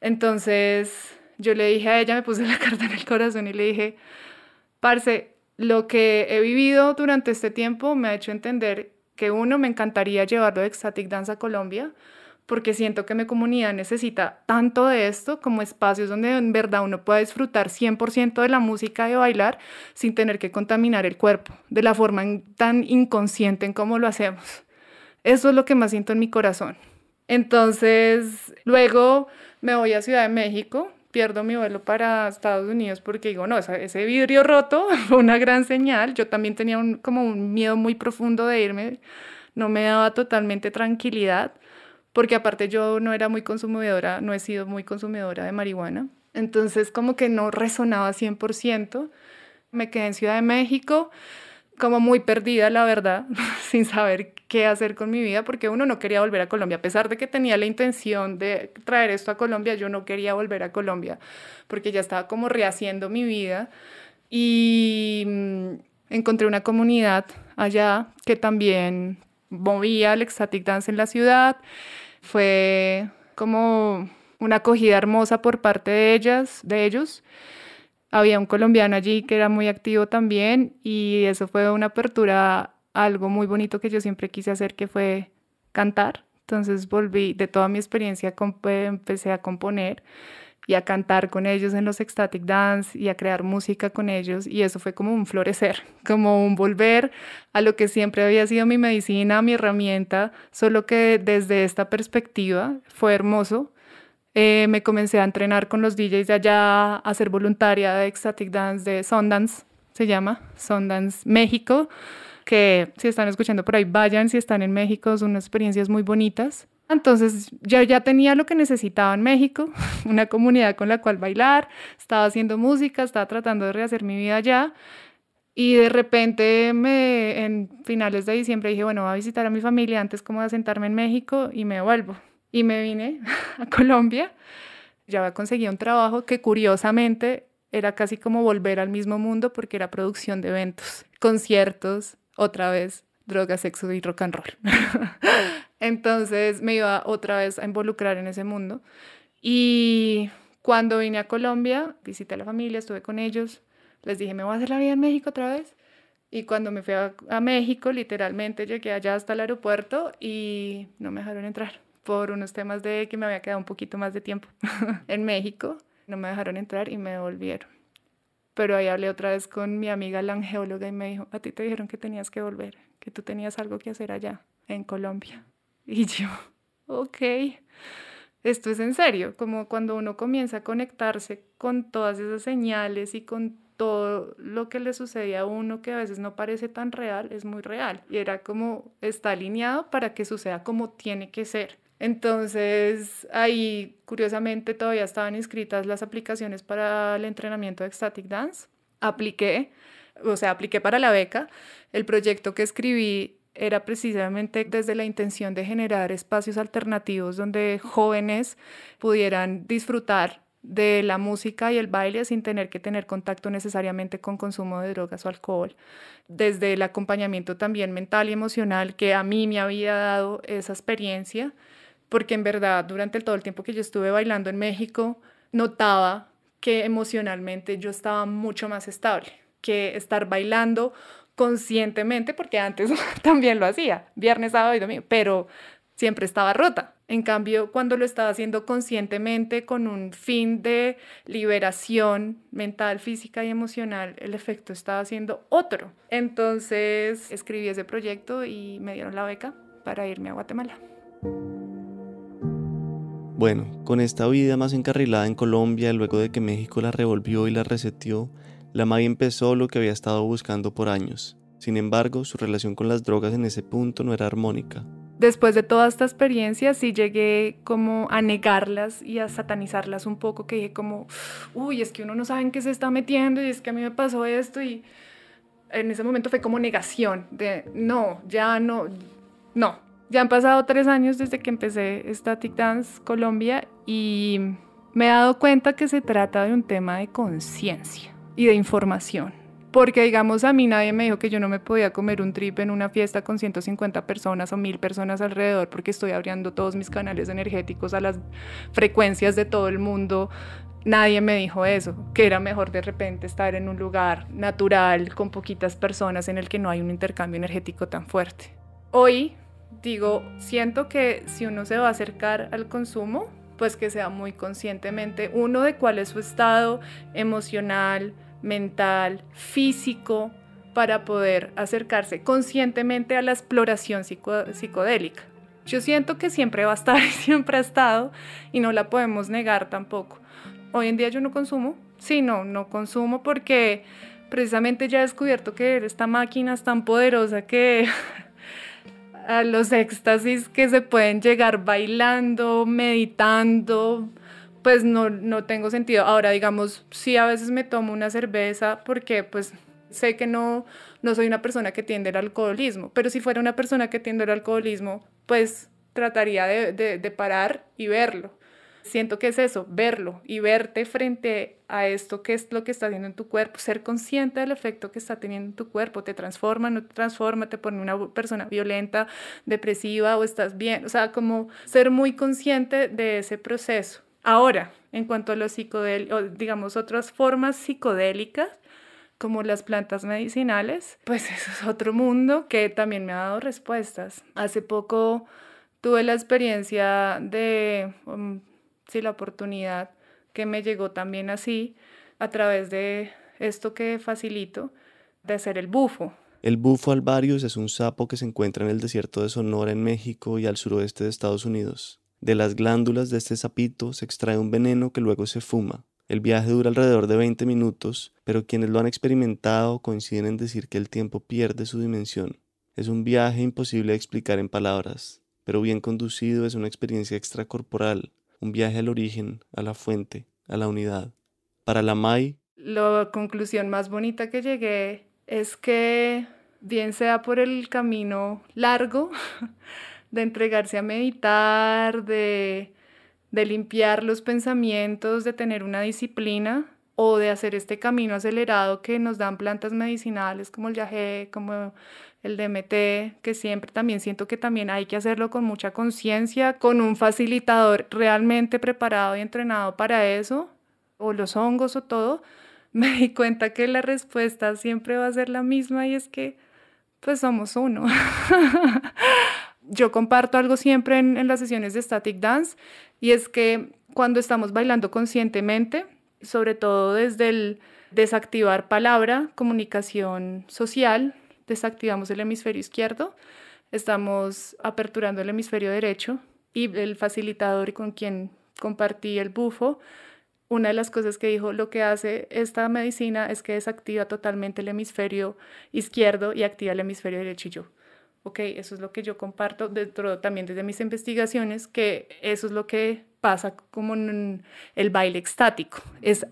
Entonces yo le dije a ella, me puse la carta en el corazón y le dije, Parce, lo que he vivido durante este tiempo me ha hecho entender que uno, me encantaría llevarlo de Ecstatic Dance a Colombia, porque siento que mi comunidad necesita tanto de esto como espacios donde en verdad uno pueda disfrutar 100% de la música y bailar sin tener que contaminar el cuerpo, de la forma tan inconsciente en cómo lo hacemos. Eso es lo que más siento en mi corazón. Entonces, luego me voy a Ciudad de México, pierdo mi vuelo para Estados Unidos porque digo, no, ese vidrio roto fue una gran señal. Yo también tenía como un miedo muy profundo de irme, no me daba totalmente tranquilidad porque aparte yo no era muy consumidora, no he sido muy consumidora de marihuana, entonces como que no resonaba 100%. Me quedé en Ciudad de México como muy perdida, la verdad, sin saber qué hacer con mi vida, porque uno no quería volver a Colombia. A pesar de que tenía la intención de traer esto a Colombia, yo no quería volver a Colombia, porque ya estaba como rehaciendo mi vida. Y mm, encontré una comunidad allá que también movía el ecstatic dance en la ciudad fue como una acogida hermosa por parte de ellas, de ellos. Había un colombiano allí que era muy activo también y eso fue una apertura algo muy bonito que yo siempre quise hacer que fue cantar. Entonces volví de toda mi experiencia, empecé a componer y a cantar con ellos en los ecstatic dance y a crear música con ellos y eso fue como un florecer, como un volver a lo que siempre había sido mi medicina, mi herramienta, solo que desde esta perspectiva fue hermoso. Eh, me comencé a entrenar con los DJs de allá, a ser voluntaria de ecstatic dance de Sundance, se llama Sundance México, que si están escuchando por ahí vayan, si están en México, son unas experiencias muy bonitas. Entonces yo ya tenía lo que necesitaba en México, una comunidad con la cual bailar, estaba haciendo música, estaba tratando de rehacer mi vida allá. Y de repente, me, en finales de diciembre, dije, bueno, voy a visitar a mi familia antes como de sentarme en México y me vuelvo. Y me vine a Colombia. Ya había conseguido un trabajo que curiosamente era casi como volver al mismo mundo porque era producción de eventos, conciertos, otra vez droga, sexo y rock and roll. Entonces me iba otra vez a involucrar en ese mundo. Y cuando vine a Colombia, visité a la familia, estuve con ellos, les dije, me voy a hacer la vida en México otra vez. Y cuando me fui a, México, literalmente llegué allá hasta el aeropuerto y no me dejaron entrar por unos temas de que me había quedado un poquito más de tiempo en México. No me dejaron entrar y me devolvieron. Pero ahí hablé otra vez con mi amiga la angeóloga y me dijo, a ti te dijeron que tenías que volver, que tú tenías algo que hacer allá, en Colombia. Y yo, ok, esto es en serio, como cuando uno comienza a conectarse con todas esas señales y con todo lo que le sucede a uno que a veces no parece tan real, es muy real. Y era como, está alineado para que suceda como tiene que ser. Entonces, ahí, curiosamente, todavía estaban inscritas las aplicaciones para el entrenamiento de Static Dance. Apliqué, o sea, apliqué para la beca. El proyecto que escribí era precisamente desde la intención de generar espacios alternativos donde jóvenes pudieran disfrutar de la música y el baile sin tener que tener contacto necesariamente con consumo de drogas o alcohol. Desde el acompañamiento también mental y emocional que a mí me había dado esa experiencia, porque en verdad durante todo el tiempo que yo estuve bailando en México, notaba que emocionalmente yo estaba mucho más estable, que estar bailando conscientemente, porque antes también lo hacía, viernes, sábado y domingo, pero siempre estaba rota. En cambio, cuando lo estaba haciendo conscientemente con un fin de liberación mental, física y emocional, el efecto estaba siendo otro. Entonces escribí ese proyecto y me dieron la beca para irme a Guatemala. Bueno, con esta vida más encarrilada en Colombia, luego de que México la revolvió y la reseteó, la May empezó lo que había estado buscando por años. Sin embargo, su relación con las drogas en ese punto no era armónica. Después de toda esta experiencia, sí llegué como a negarlas y a satanizarlas un poco, que dije como, uy, es que uno no sabe en qué se está metiendo y es que a mí me pasó esto y en ese momento fue como negación de, no, ya no, no. Ya han pasado tres años desde que empecé Static Dance Colombia y me he dado cuenta que se trata de un tema de conciencia y de información porque digamos a mí nadie me dijo que yo no me podía comer un trip en una fiesta con 150 personas o 1000 personas alrededor porque estoy abriendo todos mis canales energéticos a las frecuencias de todo el mundo. Nadie me dijo eso, que era mejor de repente estar en un lugar natural con poquitas personas en el que no hay un intercambio energético tan fuerte. Hoy digo, siento que si uno se va a acercar al consumo, pues que sea muy conscientemente uno de cuál es su estado emocional, mental, físico, para poder acercarse conscientemente a la exploración psicodélica. Yo siento que siempre va a estar y siempre ha estado y no la podemos negar tampoco. Hoy en día yo no consumo, sí, no, no consumo porque precisamente ya he descubierto que esta máquina es tan poderosa que a los éxtasis que se pueden llegar bailando, meditando, pues no, no tengo sentido. Ahora, digamos, sí a veces me tomo una cerveza porque pues sé que no, no soy una persona que tiende al alcoholismo, pero si fuera una persona que tiende al alcoholismo, pues trataría de, de, parar y verlo. Siento que es eso, verlo y verte frente a esto que es lo que está haciendo en tu cuerpo, ser consciente del efecto que está teniendo en tu cuerpo, te transforma, no te transforma, te pone una persona violenta, depresiva o estás bien, o sea, como ser muy consciente de ese proceso Ahora, en cuanto a los psicodélicos, digamos, otras formas psicodélicas, como las plantas medicinales, pues eso es otro mundo que también me ha dado respuestas. Hace poco tuve la experiencia de, um, sí, la oportunidad que me llegó también así, a través de esto que facilito, de hacer el bufo. El bufo alvarius es un sapo que se encuentra en el desierto de Sonora en México y al suroeste de Estados Unidos. De las glándulas de este sapito se extrae un veneno que luego se fuma. El viaje dura alrededor de 20 minutos, pero quienes lo han experimentado coinciden en decir que el tiempo pierde su dimensión. Es un viaje imposible de explicar en palabras, pero bien conducido es una experiencia extracorporal, un viaje al origen, a la fuente, a la unidad. Para la Mai, la conclusión más bonita que llegué es que, bien sea por el camino largo, de entregarse a meditar, de, limpiar los pensamientos, de tener una disciplina o de hacer este camino acelerado que nos dan plantas medicinales como el yagé, como el DMT, que siempre también siento que también hay que hacerlo con mucha conciencia, con un facilitador realmente preparado y entrenado para eso, o los hongos o todo, me di cuenta que la respuesta siempre va a ser la misma y es que pues somos uno. yo comparto algo siempre en, las sesiones de Static Dance y es que cuando estamos bailando conscientemente, sobre todo desde el desactivar palabra, comunicación social, desactivamos el hemisferio izquierdo, estamos aperturando el hemisferio derecho y el facilitador con quien compartí el bufo, una de las cosas que dijo, lo que hace esta medicina es que desactiva totalmente el hemisferio izquierdo y activa el hemisferio derecho y yo ok, eso es lo que yo comparto dentro también desde mis investigaciones, que eso es lo que pasa como en el baile extático, es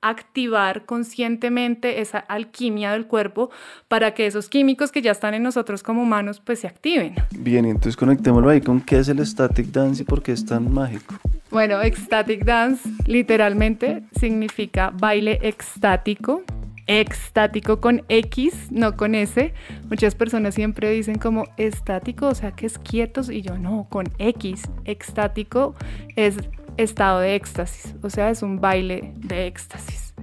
activar conscientemente esa alquimia del cuerpo para que esos químicos que ya están en nosotros como humanos pues se activen. Bien, entonces conectémoslo ahí con qué es el static dance y por qué es tan mágico. Bueno, ecstatic dance literalmente significa baile extático extático con X, no con S. Muchas personas siempre dicen como estático, o sea que es quietos y yo no, con X. Extático es estado de éxtasis, o sea, es un baile de éxtasis.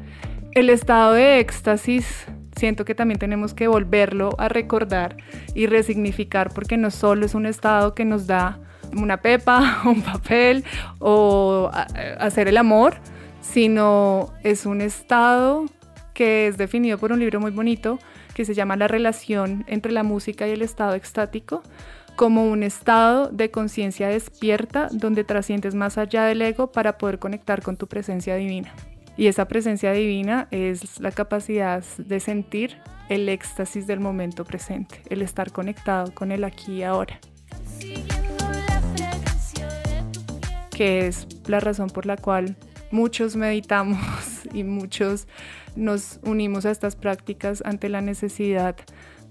El estado de éxtasis siento que también tenemos que volverlo a recordar y resignificar porque no solo es un estado que nos da una pepa, un papel o hacer el amor, sino es un estado que es definido por un libro muy bonito que se llama La relación entre la música y el estado extático, como un estado de conciencia despierta donde trasciendes más allá del ego para poder conectar con tu presencia divina. Y esa presencia divina es la capacidad de sentir el éxtasis del momento presente, el estar conectado con el aquí y ahora. Que es la razón por la cual muchos meditamos y muchos nos unimos a estas prácticas ante la necesidad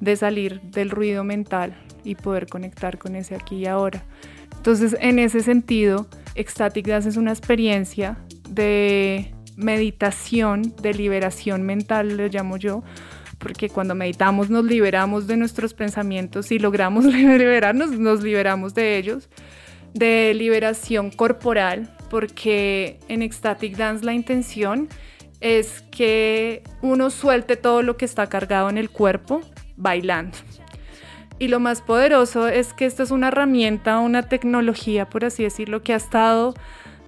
de salir del ruido mental y poder conectar con ese aquí y ahora. Entonces, en ese sentido, Ecstatic Dance es una experiencia de meditación, de liberación mental, le llamo yo, porque cuando meditamos nos liberamos de nuestros pensamientos y logramos liberarnos, nos liberamos de ellos, de liberación corporal, porque en Ecstatic Dance la intención es que uno suelte todo lo que está cargado en el cuerpo bailando. Y lo más poderoso es que esta es una herramienta, una tecnología, por así decirlo, que ha estado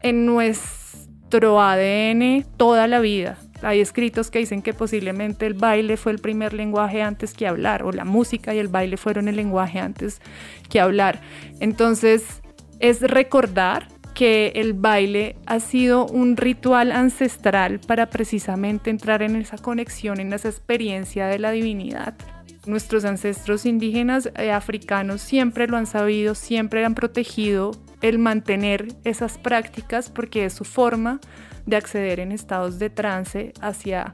en nuestro ADN toda la vida. Hay escritos que dicen que posiblemente el baile fue el primer lenguaje antes que hablar, o la música y el baile fueron el lenguaje antes que hablar. Entonces, es recordar que el baile ha sido un ritual ancestral para precisamente entrar en esa conexión, en esa experiencia de la divinidad. Nuestros ancestros indígenas eh, africanos siempre lo han sabido, siempre han protegido el mantener esas prácticas porque es su forma de acceder en estados de trance hacia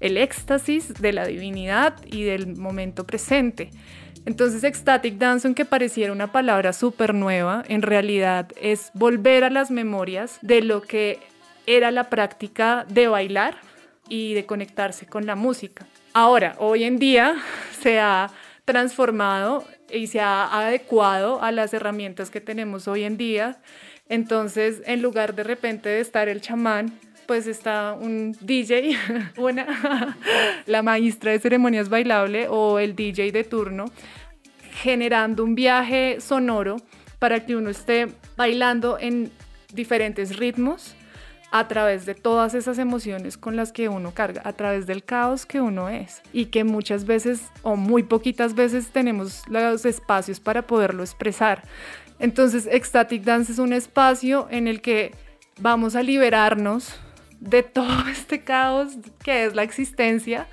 el éxtasis de la divinidad y del momento presente. Entonces, ecstatic dance, aunque pareciera una palabra súper nueva, en realidad es volver a las memorias de lo que era la práctica de bailar y de conectarse con la música. Ahora, hoy en día se ha transformado y se ha adecuado a las herramientas que tenemos hoy en día. Entonces, en lugar de repente de estar el chamán, pues está un DJ, una, la maestra de ceremonias bailable o el DJ de turno, generando un viaje sonoro para que uno esté bailando en diferentes ritmos a través de todas esas emociones con las que uno carga, a través del caos que uno es y que muchas veces o muy poquitas veces tenemos los espacios para poderlo expresar. Entonces, Ecstatic Dance es un espacio en el que vamos a liberarnos de todo este caos que es la existencia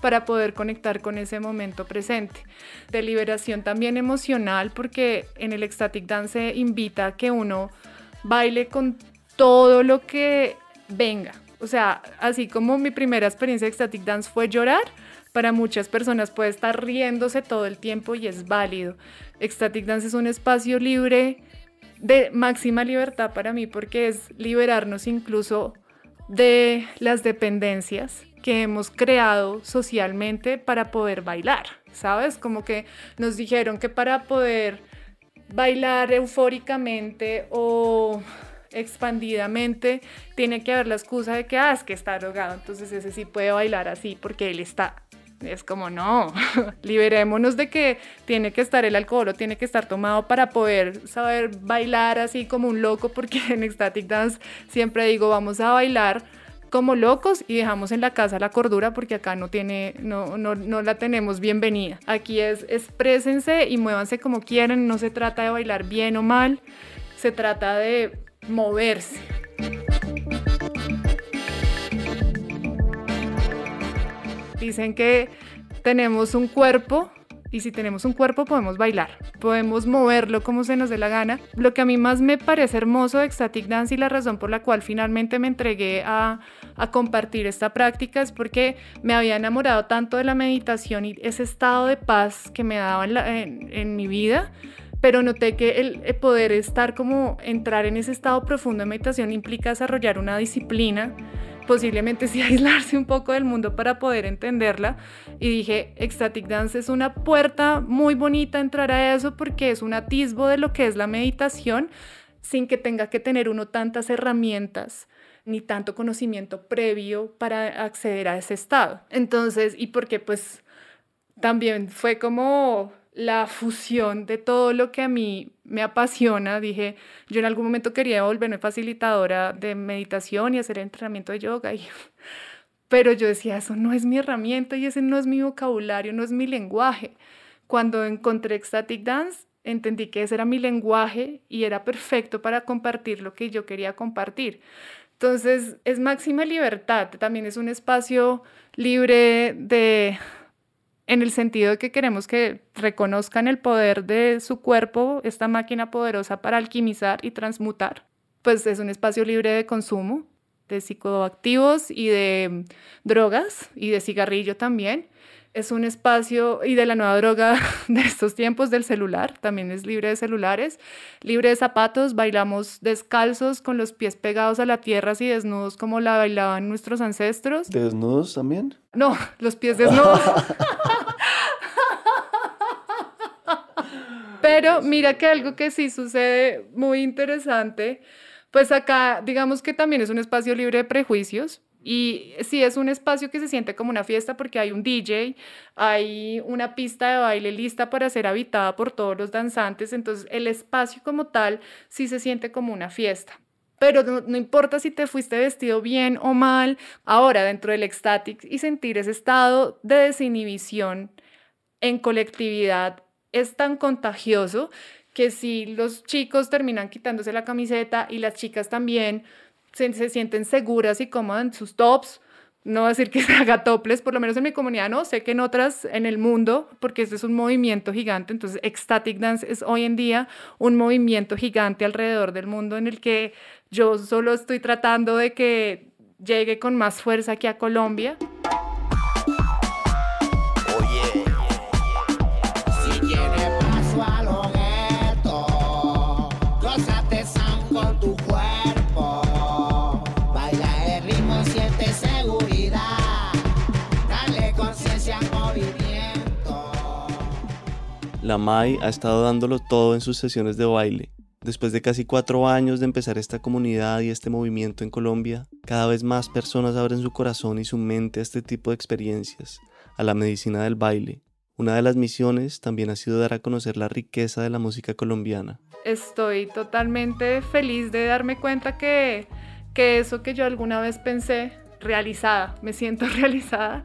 para poder conectar con ese momento presente. De liberación también emocional porque en el Ecstatic Dance invita a que uno baile con todo lo que venga. O sea, así como mi primera experiencia de Ecstatic Dance fue llorar, para muchas personas puede estar riéndose todo el tiempo y es válido. Ecstatic Dance es un espacio libre de máxima libertad para mí porque es liberarnos incluso de las dependencias que hemos creado socialmente para poder bailar, ¿sabes? Como que nos dijeron que para poder bailar eufóricamente o expandidamente, tiene que haber la excusa de que, ah, es que está drogado, entonces ese sí puede bailar así porque él está. Es como, no, liberémonos de que tiene que estar el alcohol o tiene que estar tomado para poder saber bailar así como un loco, porque en Ecstatic Dance siempre digo, vamos a bailar como locos y dejamos en la casa la cordura porque acá no tiene, no, no, no la tenemos bienvenida. Aquí es exprésense y muévanse como quieran, no se trata de bailar bien o mal, se trata de moverse. Dicen que tenemos un cuerpo y si tenemos un cuerpo podemos bailar, podemos moverlo como se nos dé la gana. Lo que a mí más me parece hermoso de Ecstatic Dance y la razón por la cual finalmente me entregué a, compartir esta práctica es porque me había enamorado tanto de la meditación y ese estado de paz que me daba en mi vida pero noté que el, poder estar como entrar en ese estado profundo de meditación implica desarrollar una disciplina, posiblemente sí aislarse un poco del mundo para poder entenderla. Y dije, Ecstatic Dance es una puerta muy bonita entrar a eso porque es un atisbo de lo que es la meditación sin que tenga que tener uno tantas herramientas ni tanto conocimiento previo para acceder a ese estado. Entonces, y porque pues también fue como la fusión de todo lo que a mí me apasiona. Dije, yo en algún momento quería volverme facilitadora de meditación y hacer entrenamiento de yoga, pero yo decía, eso no es mi herramienta y ese no es mi vocabulario, no es mi lenguaje. Cuando encontré Ecstatic Dance, entendí que ese era mi lenguaje y era perfecto para compartir lo que yo quería compartir. Entonces, es máxima libertad, también es un espacio libre de en el sentido de que queremos que reconozcan el poder de su cuerpo, esta máquina poderosa para alquimizar y transmutar. Pues es un espacio libre de consumo, de psicoactivos y de drogas y de cigarrillo también es un espacio y de la nueva droga de estos tiempos del celular, también es libre de celulares, libre de zapatos, bailamos descalzos con los pies pegados a la tierra así desnudos como la bailaban nuestros ancestros. ¿Desnudos también? No, los pies desnudos. Pero mira que algo que sí sucede muy interesante, pues acá digamos que también es un espacio libre de prejuicios, y sí, es un espacio que se siente como una fiesta porque hay un DJ, hay una pista de baile lista para ser habitada por todos los danzantes, entonces el espacio como tal sí se siente como una fiesta. Pero no, importa si te fuiste vestido bien o mal, ahora dentro del ecstatic y sentir ese estado de desinhibición en colectividad es tan contagioso que si los chicos terminan quitándose la camiseta y las chicas también, se, sienten seguras y cómodas en sus tops. No decir que se haga toples, por lo menos en mi comunidad no, sé que en otras en el mundo, porque este es un movimiento gigante, entonces Ecstatic Dance es hoy en día un movimiento gigante alrededor del mundo en el que yo solo estoy tratando de que llegue con más fuerza aquí a Colombia. La Mai ha estado dándolo todo en sus sesiones de baile. Después de casi cuatro años de empezar esta comunidad y este movimiento en Colombia, cada vez más personas abren su corazón y su mente a este tipo de experiencias, a la medicina del baile. Una de las misiones también ha sido dar a conocer la riqueza de la música colombiana. Estoy totalmente feliz de darme cuenta que, que eso que yo alguna vez pensé, realizada, me siento realizada,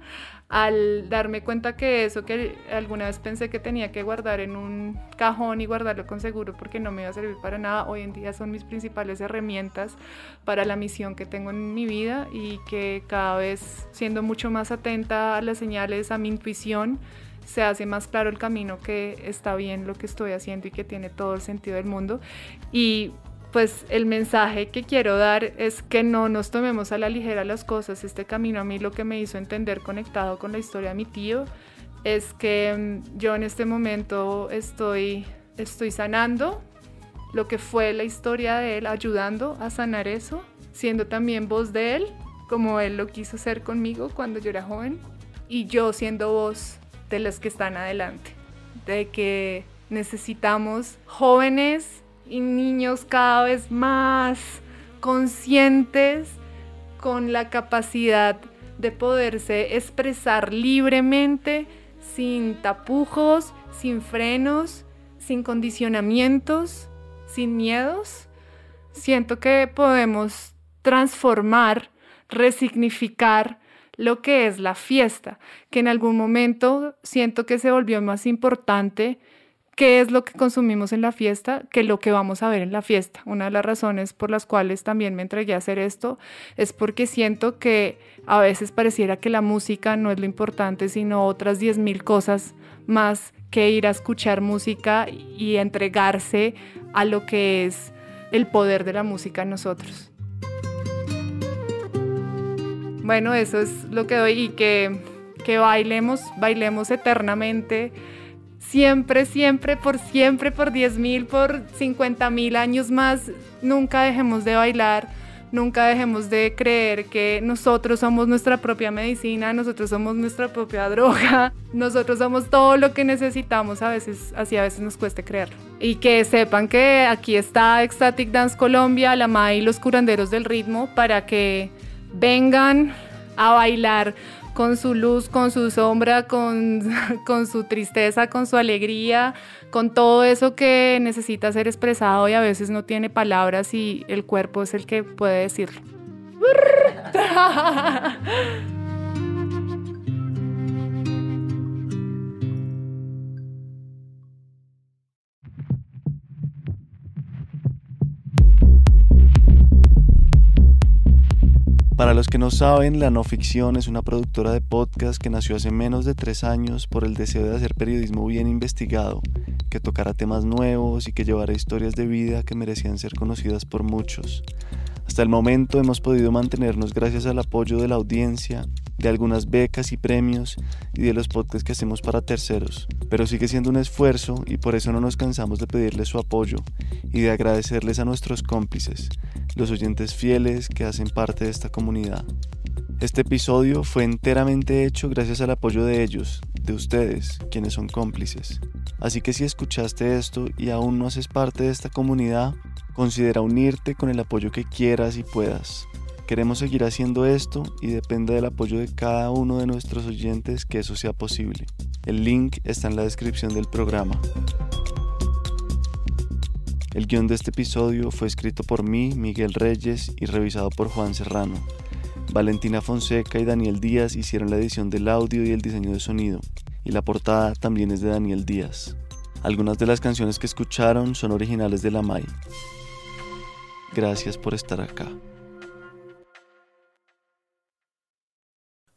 al darme cuenta que eso que alguna vez pensé que tenía que guardar en un cajón y guardarlo con seguro porque no me iba a servir para nada, hoy en día son mis principales herramientas para la misión que tengo en mi vida y que cada vez siendo mucho más atenta a las señales, a mi intuición, se hace más claro el camino que está bien lo que estoy haciendo y que tiene todo el sentido del mundo. Y pues el mensaje que quiero dar es que no nos tomemos a la ligera las cosas. Este camino a mí lo que me hizo entender conectado con la historia de mi tío es que mm, yo en este momento estoy, estoy sanando lo que fue la historia de él, ayudando a sanar eso, siendo también voz de él, como él lo quiso ser conmigo cuando yo era joven, y yo siendo voz de los que están adelante, de que necesitamos jóvenes y niños cada vez más conscientes con la capacidad de poderse expresar libremente, sin tapujos, sin frenos, sin condicionamientos, sin miedos. Siento que podemos transformar, resignificar lo que es la fiesta, que en algún momento siento que se volvió más importante qué es lo que consumimos en la fiesta que lo que vamos a ver en la fiesta. Una de las razones por las cuales también me entregué a hacer esto es porque siento que a veces pareciera que la música no es lo importante, sino otras 10.000 cosas más que ir a escuchar música y entregarse a lo que es el poder de la música en nosotros. Bueno, eso es lo que doy y que, que bailemos, bailemos eternamente siempre, siempre, por siempre, por 10 mil, por 50 mil años más, nunca dejemos de bailar, nunca dejemos de creer que nosotros somos nuestra propia medicina, nosotros somos nuestra propia droga, nosotros somos todo lo que necesitamos, a veces, así a veces nos cueste creerlo. Y que sepan que aquí está Ecstatic Dance Colombia, la MAI y los curanderos del ritmo para que vengan a bailar con su luz, con su sombra, con, con su tristeza, con su alegría, con todo eso que necesita ser expresado y a veces no tiene palabras y el cuerpo es el que puede decirlo. Para los que no saben, La No Ficción es una productora de podcast que nació hace menos de tres años por el deseo de hacer periodismo bien investigado, que tocara temas nuevos y que llevara historias de vida que merecían ser conocidas por muchos. Hasta el momento hemos podido mantenernos gracias al apoyo de la audiencia, de algunas becas y premios y de los podcasts que hacemos para terceros, pero sigue siendo un esfuerzo y por eso no nos cansamos de pedirles su apoyo y de agradecerles a nuestros cómplices, los oyentes fieles que hacen parte de esta comunidad. Este episodio fue enteramente hecho gracias al apoyo de ellos, de ustedes, quienes son cómplices. Así que si escuchaste esto y aún no haces parte de esta comunidad, considera unirte con el apoyo que quieras y puedas. Queremos seguir haciendo esto y depende del apoyo de cada uno de nuestros oyentes que eso sea posible. El link está en la descripción del programa. El guion de este episodio fue escrito por mí, Miguel Reyes, y revisado por Juan Serrano. Valentina Fonseca y Daniel Díaz hicieron la edición del audio y el diseño de sonido, y la portada también es de Daniel Díaz. Algunas de las canciones que escucharon son originales de la MAI. Gracias por estar acá.